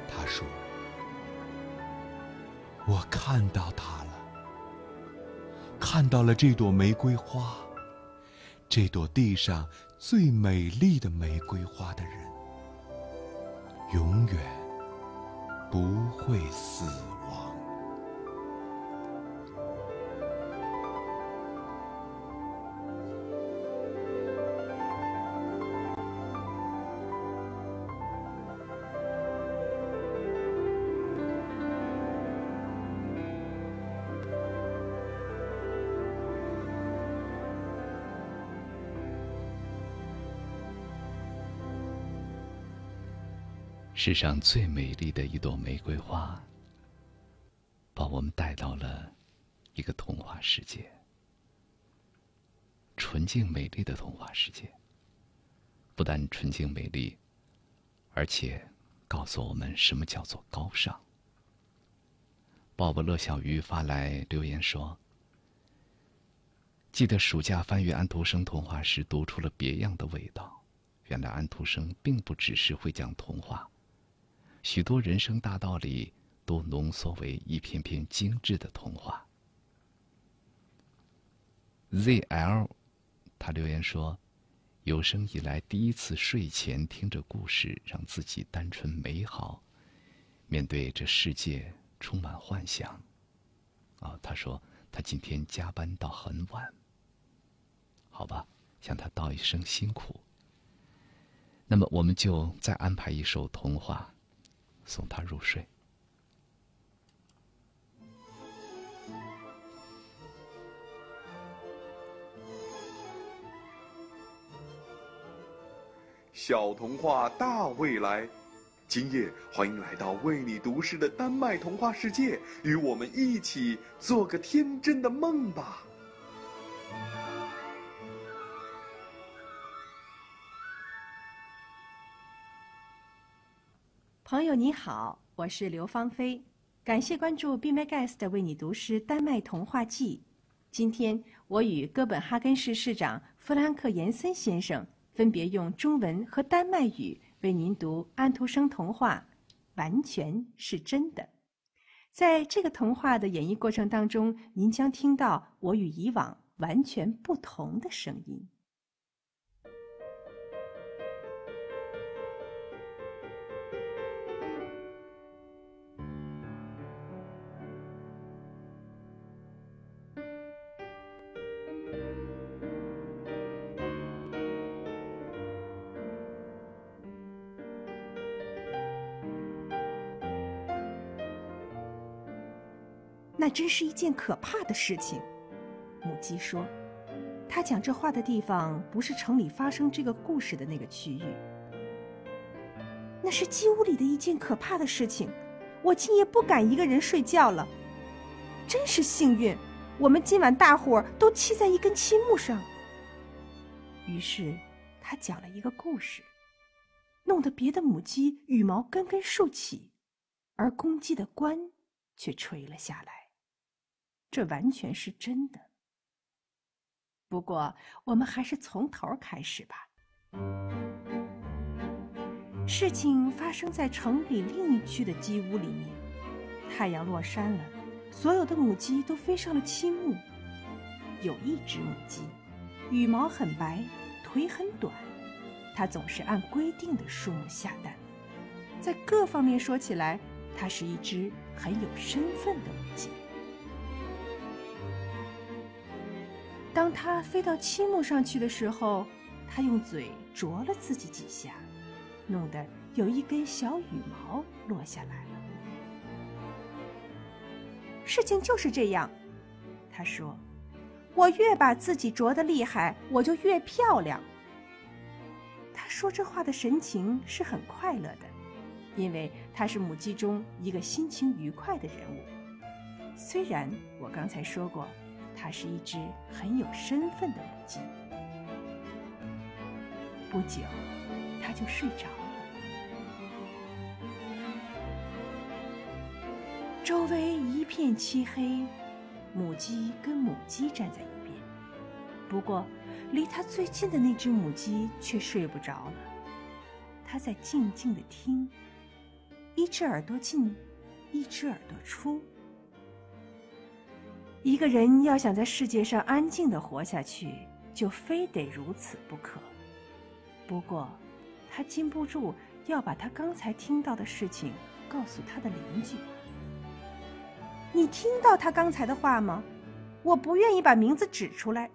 他说。我看到它了，看到了这朵玫瑰花，这朵地上最美丽的玫瑰花的人，永远不会死亡。世上最美丽的一朵玫瑰花，把我们带到了一个童话世界，纯净美丽的童话世界。不但纯净美丽，而且告诉我们什么叫做高尚。鲍勃乐小鱼发来留言说：“记得暑假翻阅安徒生童话时，读出了别样的味道。原来安徒生并不只是会讲童话。”许多人生大道理都浓缩为一篇篇精致的童话。ZL，他留言说：“有生以来第一次睡前听着故事，让自己单纯美好，面对这世界充满幻想。”啊，他说他今天加班到很晚。好吧，向他道一声辛苦。那么，我们就再安排一首童话。送他入睡。小童话大未来，今夜欢迎来到为你读诗的丹麦童话世界，与我们一起做个天真的梦吧。朋友你好，我是刘芳菲，感谢关注 Be My Guest 为你读诗丹麦童话记。今天我与哥本哈根市市长弗兰克·延森先生分别用中文和丹麦语为您读安徒生童话《完全是真的》。在这个童话的演绎过程当中，您将听到我与以往完全不同的声音。那真是一件可怕的事情，母鸡说：“他讲这话的地方不是城里发生这个故事的那个区域。那是鸡屋里的一件可怕的事情，我今夜不敢一个人睡觉了。真是幸运，我们今晚大伙儿都栖在一根漆木上。”于是他讲了一个故事，弄得别的母鸡羽毛根根竖起，而公鸡的冠却垂了下来。这完全是真的。不过，我们还是从头开始吧。事情发生在城里另一区的鸡屋里面。太阳落山了，所有的母鸡都飞上了漆木。有一只母鸡，羽毛很白，腿很短，它总是按规定的数目下蛋。在各方面说起来，它是一只很有身份的母鸡。当它飞到漆木上去的时候，它用嘴啄了自己几下，弄得有一根小羽毛落下来了。事情就是这样，他说：“我越把自己啄得厉害，我就越漂亮。”他说这话的神情是很快乐的，因为他是母鸡中一个心情愉快的人物。虽然我刚才说过。它是一只很有身份的母鸡。不久，它就睡着了。周围一片漆黑，母鸡跟母鸡站在一边。不过，离它最近的那只母鸡却睡不着了。它在静静的听，一只耳朵进，一只耳朵出。一个人要想在世界上安静的活下去，就非得如此不可。不过，他禁不住要把他刚才听到的事情告诉他的邻居。你听到他刚才的话吗？我不愿意把名字指出来。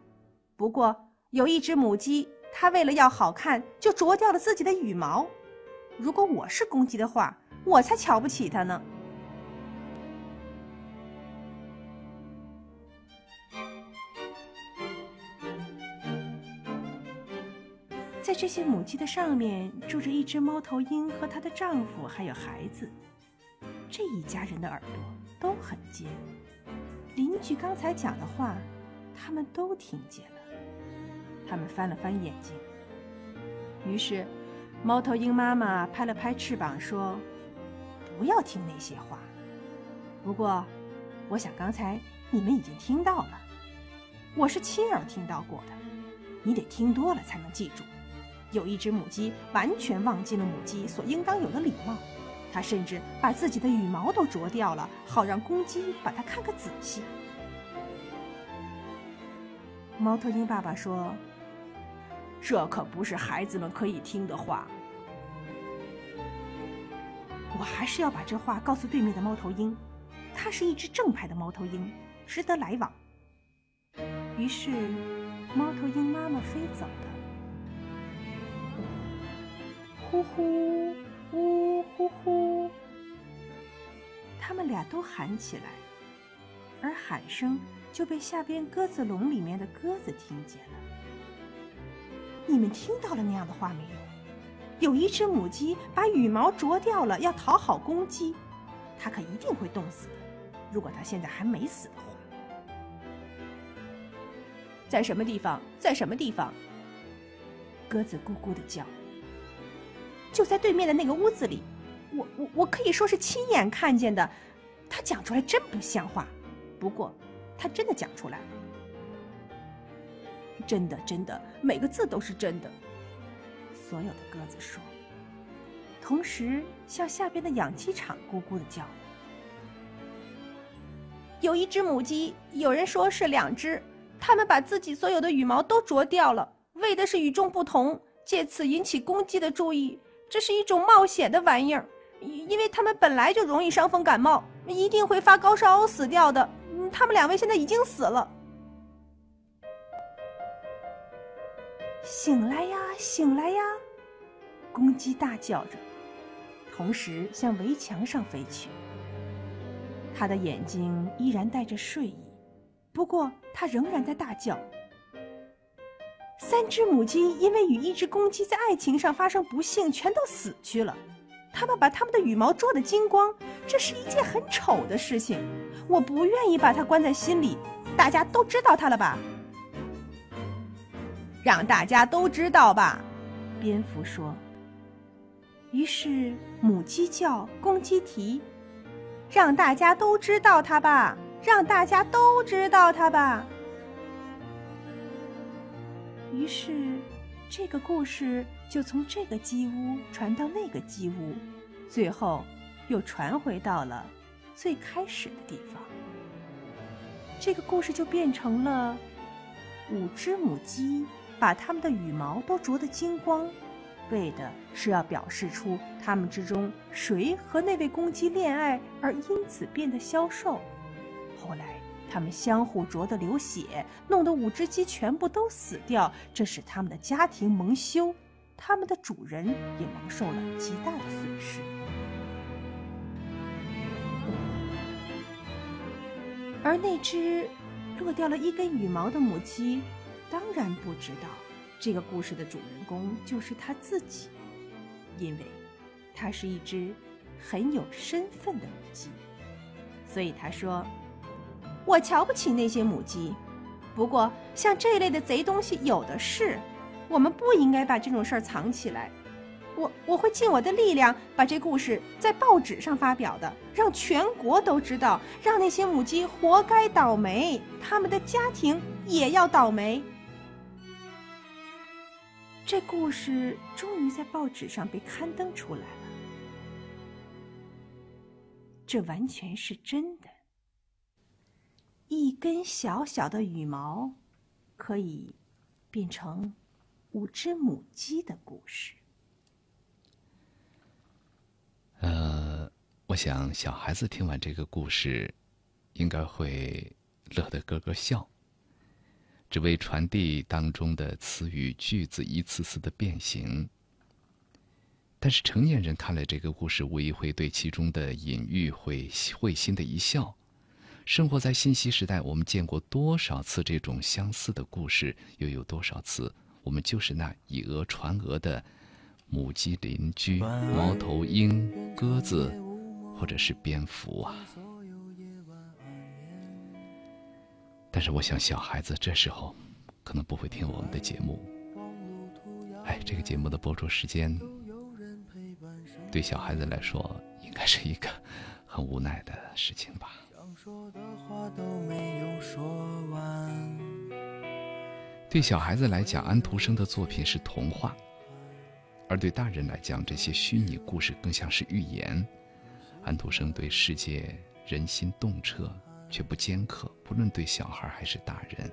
不过，有一只母鸡，它为了要好看，就啄掉了自己的羽毛。如果我是公鸡的话，我才瞧不起它呢。这些母鸡的上面住着一只猫头鹰和她的丈夫，还有孩子。这一家人的耳朵都很尖。邻居刚才讲的话，他们都听见了。他们翻了翻眼睛。于是，猫头鹰妈妈拍了拍翅膀说：“不要听那些话。不过，我想刚才你们已经听到了。我是亲耳听到过的。你得听多了才能记住。”有一只母鸡完全忘记了母鸡所应当有的礼貌，它甚至把自己的羽毛都啄掉了，好让公鸡把它看个仔细。猫头鹰爸爸说：“这可不是孩子们可以听的话。”我还是要把这话告诉对面的猫头鹰，它是一只正派的猫头鹰，值得来往。于是，猫头鹰妈妈飞走了。呼呼，呜呼呼，他们俩都喊起来，而喊声就被下边鸽子笼里面的鸽子听见了。你们听到了那样的话没有？有一只母鸡把羽毛啄掉了，要讨好公鸡，它可一定会冻死的。如果它现在还没死的话，在什么地方？在什么地方？鸽子咕咕的叫。就在对面的那个屋子里，我我我可以说是亲眼看见的。他讲出来真不像话，不过他真的讲出来了，真的真的，每个字都是真的。所有的鸽子说，同时向下边的养鸡场咕咕的叫。有一只母鸡，有人说是两只，它们把自己所有的羽毛都啄掉了，为的是与众不同，借此引起公鸡的注意。这是一种冒险的玩意儿，因为他们本来就容易伤风感冒，一定会发高烧死掉的。他们两位现在已经死了。醒来呀，醒来呀！公鸡大叫着，同时向围墙上飞去。他的眼睛依然带着睡意，不过他仍然在大叫。三只母鸡因为与一只公鸡在爱情上发生不幸，全都死去了。它们把它们的羽毛啄得精光，这是一件很丑的事情。我不愿意把它关在心里。大家都知道它了吧？让大家都知道吧，蝙蝠说。于是母鸡叫，公鸡啼，让大家都知道它吧，让大家都知道它吧。于是，这个故事就从这个鸡屋传到那个鸡屋，最后又传回到了最开始的地方。这个故事就变成了五只母鸡把它们的羽毛都啄得精光。为的是要表示出它们之中谁和那位公鸡恋爱，而因此变得消瘦。后来他们相互啄得流血，弄得五只鸡全部都死掉，这使他们的家庭蒙羞，他们的主人也蒙受了极大的损失。而那只落掉了一根羽毛的母鸡，当然不知道。这个故事的主人公就是他自己，因为，他是一只很有身份的母鸡，所以他说：“我瞧不起那些母鸡，不过像这类的贼东西有的是，我们不应该把这种事儿藏起来。我我会尽我的力量把这故事在报纸上发表的，让全国都知道，让那些母鸡活该倒霉，他们的家庭也要倒霉。”这故事终于在报纸上被刊登出来了，这完全是真的。一根小小的羽毛，可以变成五只母鸡的故事。呃，我想小孩子听完这个故事，应该会乐得咯咯笑。只为传递当中的词语句子一次次的变形。但是成年人看了这个故事，无疑会对其中的隐喻会会心的一笑。生活在信息时代，我们见过多少次这种相似的故事，又有多少次我们就是那以讹传讹的母鸡邻居、猫头鹰、鸽子，或者是蝙蝠啊？但是我想，小孩子这时候可能不会听我们的节目。哎，这个节目的播出时间，对小孩子来说，应该是一个很无奈的事情吧。对小孩子来讲，安徒生的作品是童话；而对大人来讲，这些虚拟故事更像是寓言。安徒生对世界人心洞彻。却不尖刻，不论对小孩还是大人，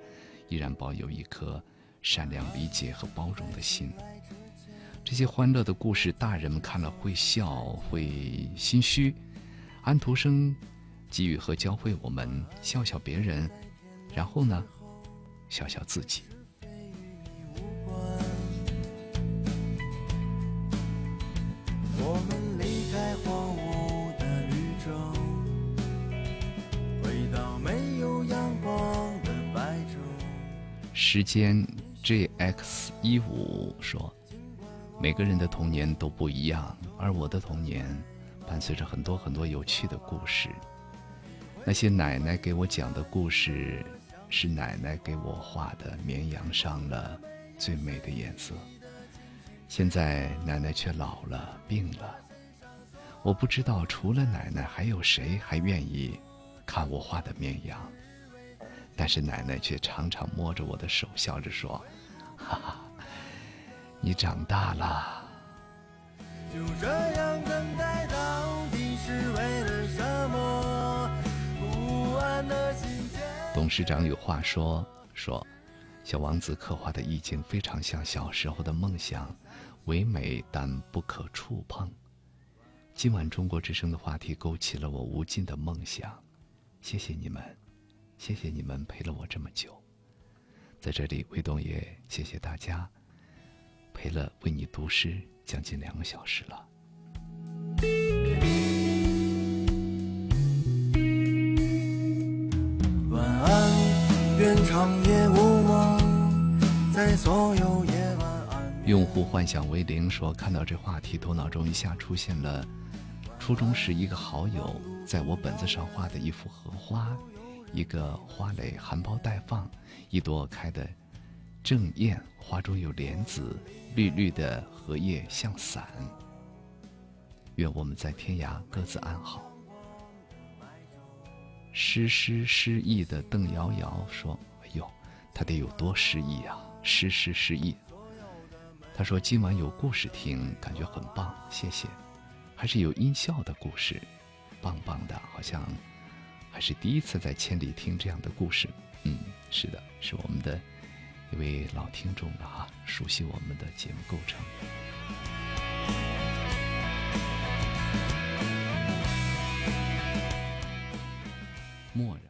依然保有一颗善良、理解和包容的心。这些欢乐的故事，大人们看了会笑，会心虚。安徒生给予和教会我们笑笑别人，然后呢，笑笑自己。时间 JX 一五说：“每个人的童年都不一样，而我的童年伴随着很多很多有趣的故事。那些奶奶给我讲的故事，是奶奶给我画的绵羊上了最美的颜色。现在奶奶却老了，病了。我不知道除了奶奶，还有谁还愿意看我画的绵羊。”但是奶奶却常常摸着我的手，笑着说：“哈哈，你长大了。”就这样等待到底是为董事长有话说：“说，小王子刻画的意境非常像小时候的梦想，唯美但不可触碰。”今晚中国之声的话题勾起了我无尽的梦想，谢谢你们。谢谢你们陪了我这么久，在这里，魏东也谢谢大家陪了为你读诗将近两个小时了。晚安，愿长夜无梦，在所有夜晚。用户幻想为零说，看到这话题，头脑中一下出现了初中时一个好友在我本子上画的一幅荷花。一个花蕾含苞待放，一朵开的正艳，花中有莲子，绿绿的荷叶像伞。愿我们在天涯各自安好。诗诗诗意的邓瑶瑶说：“哎呦，他得有多诗意啊！诗诗诗意。他说今晚有故事听，感觉很棒，谢谢。还是有音效的故事，棒棒的，好像还是第一次在千里听这样的故事。嗯，是的，是我们的一位老听众了哈，熟悉我们的节目构成。默认。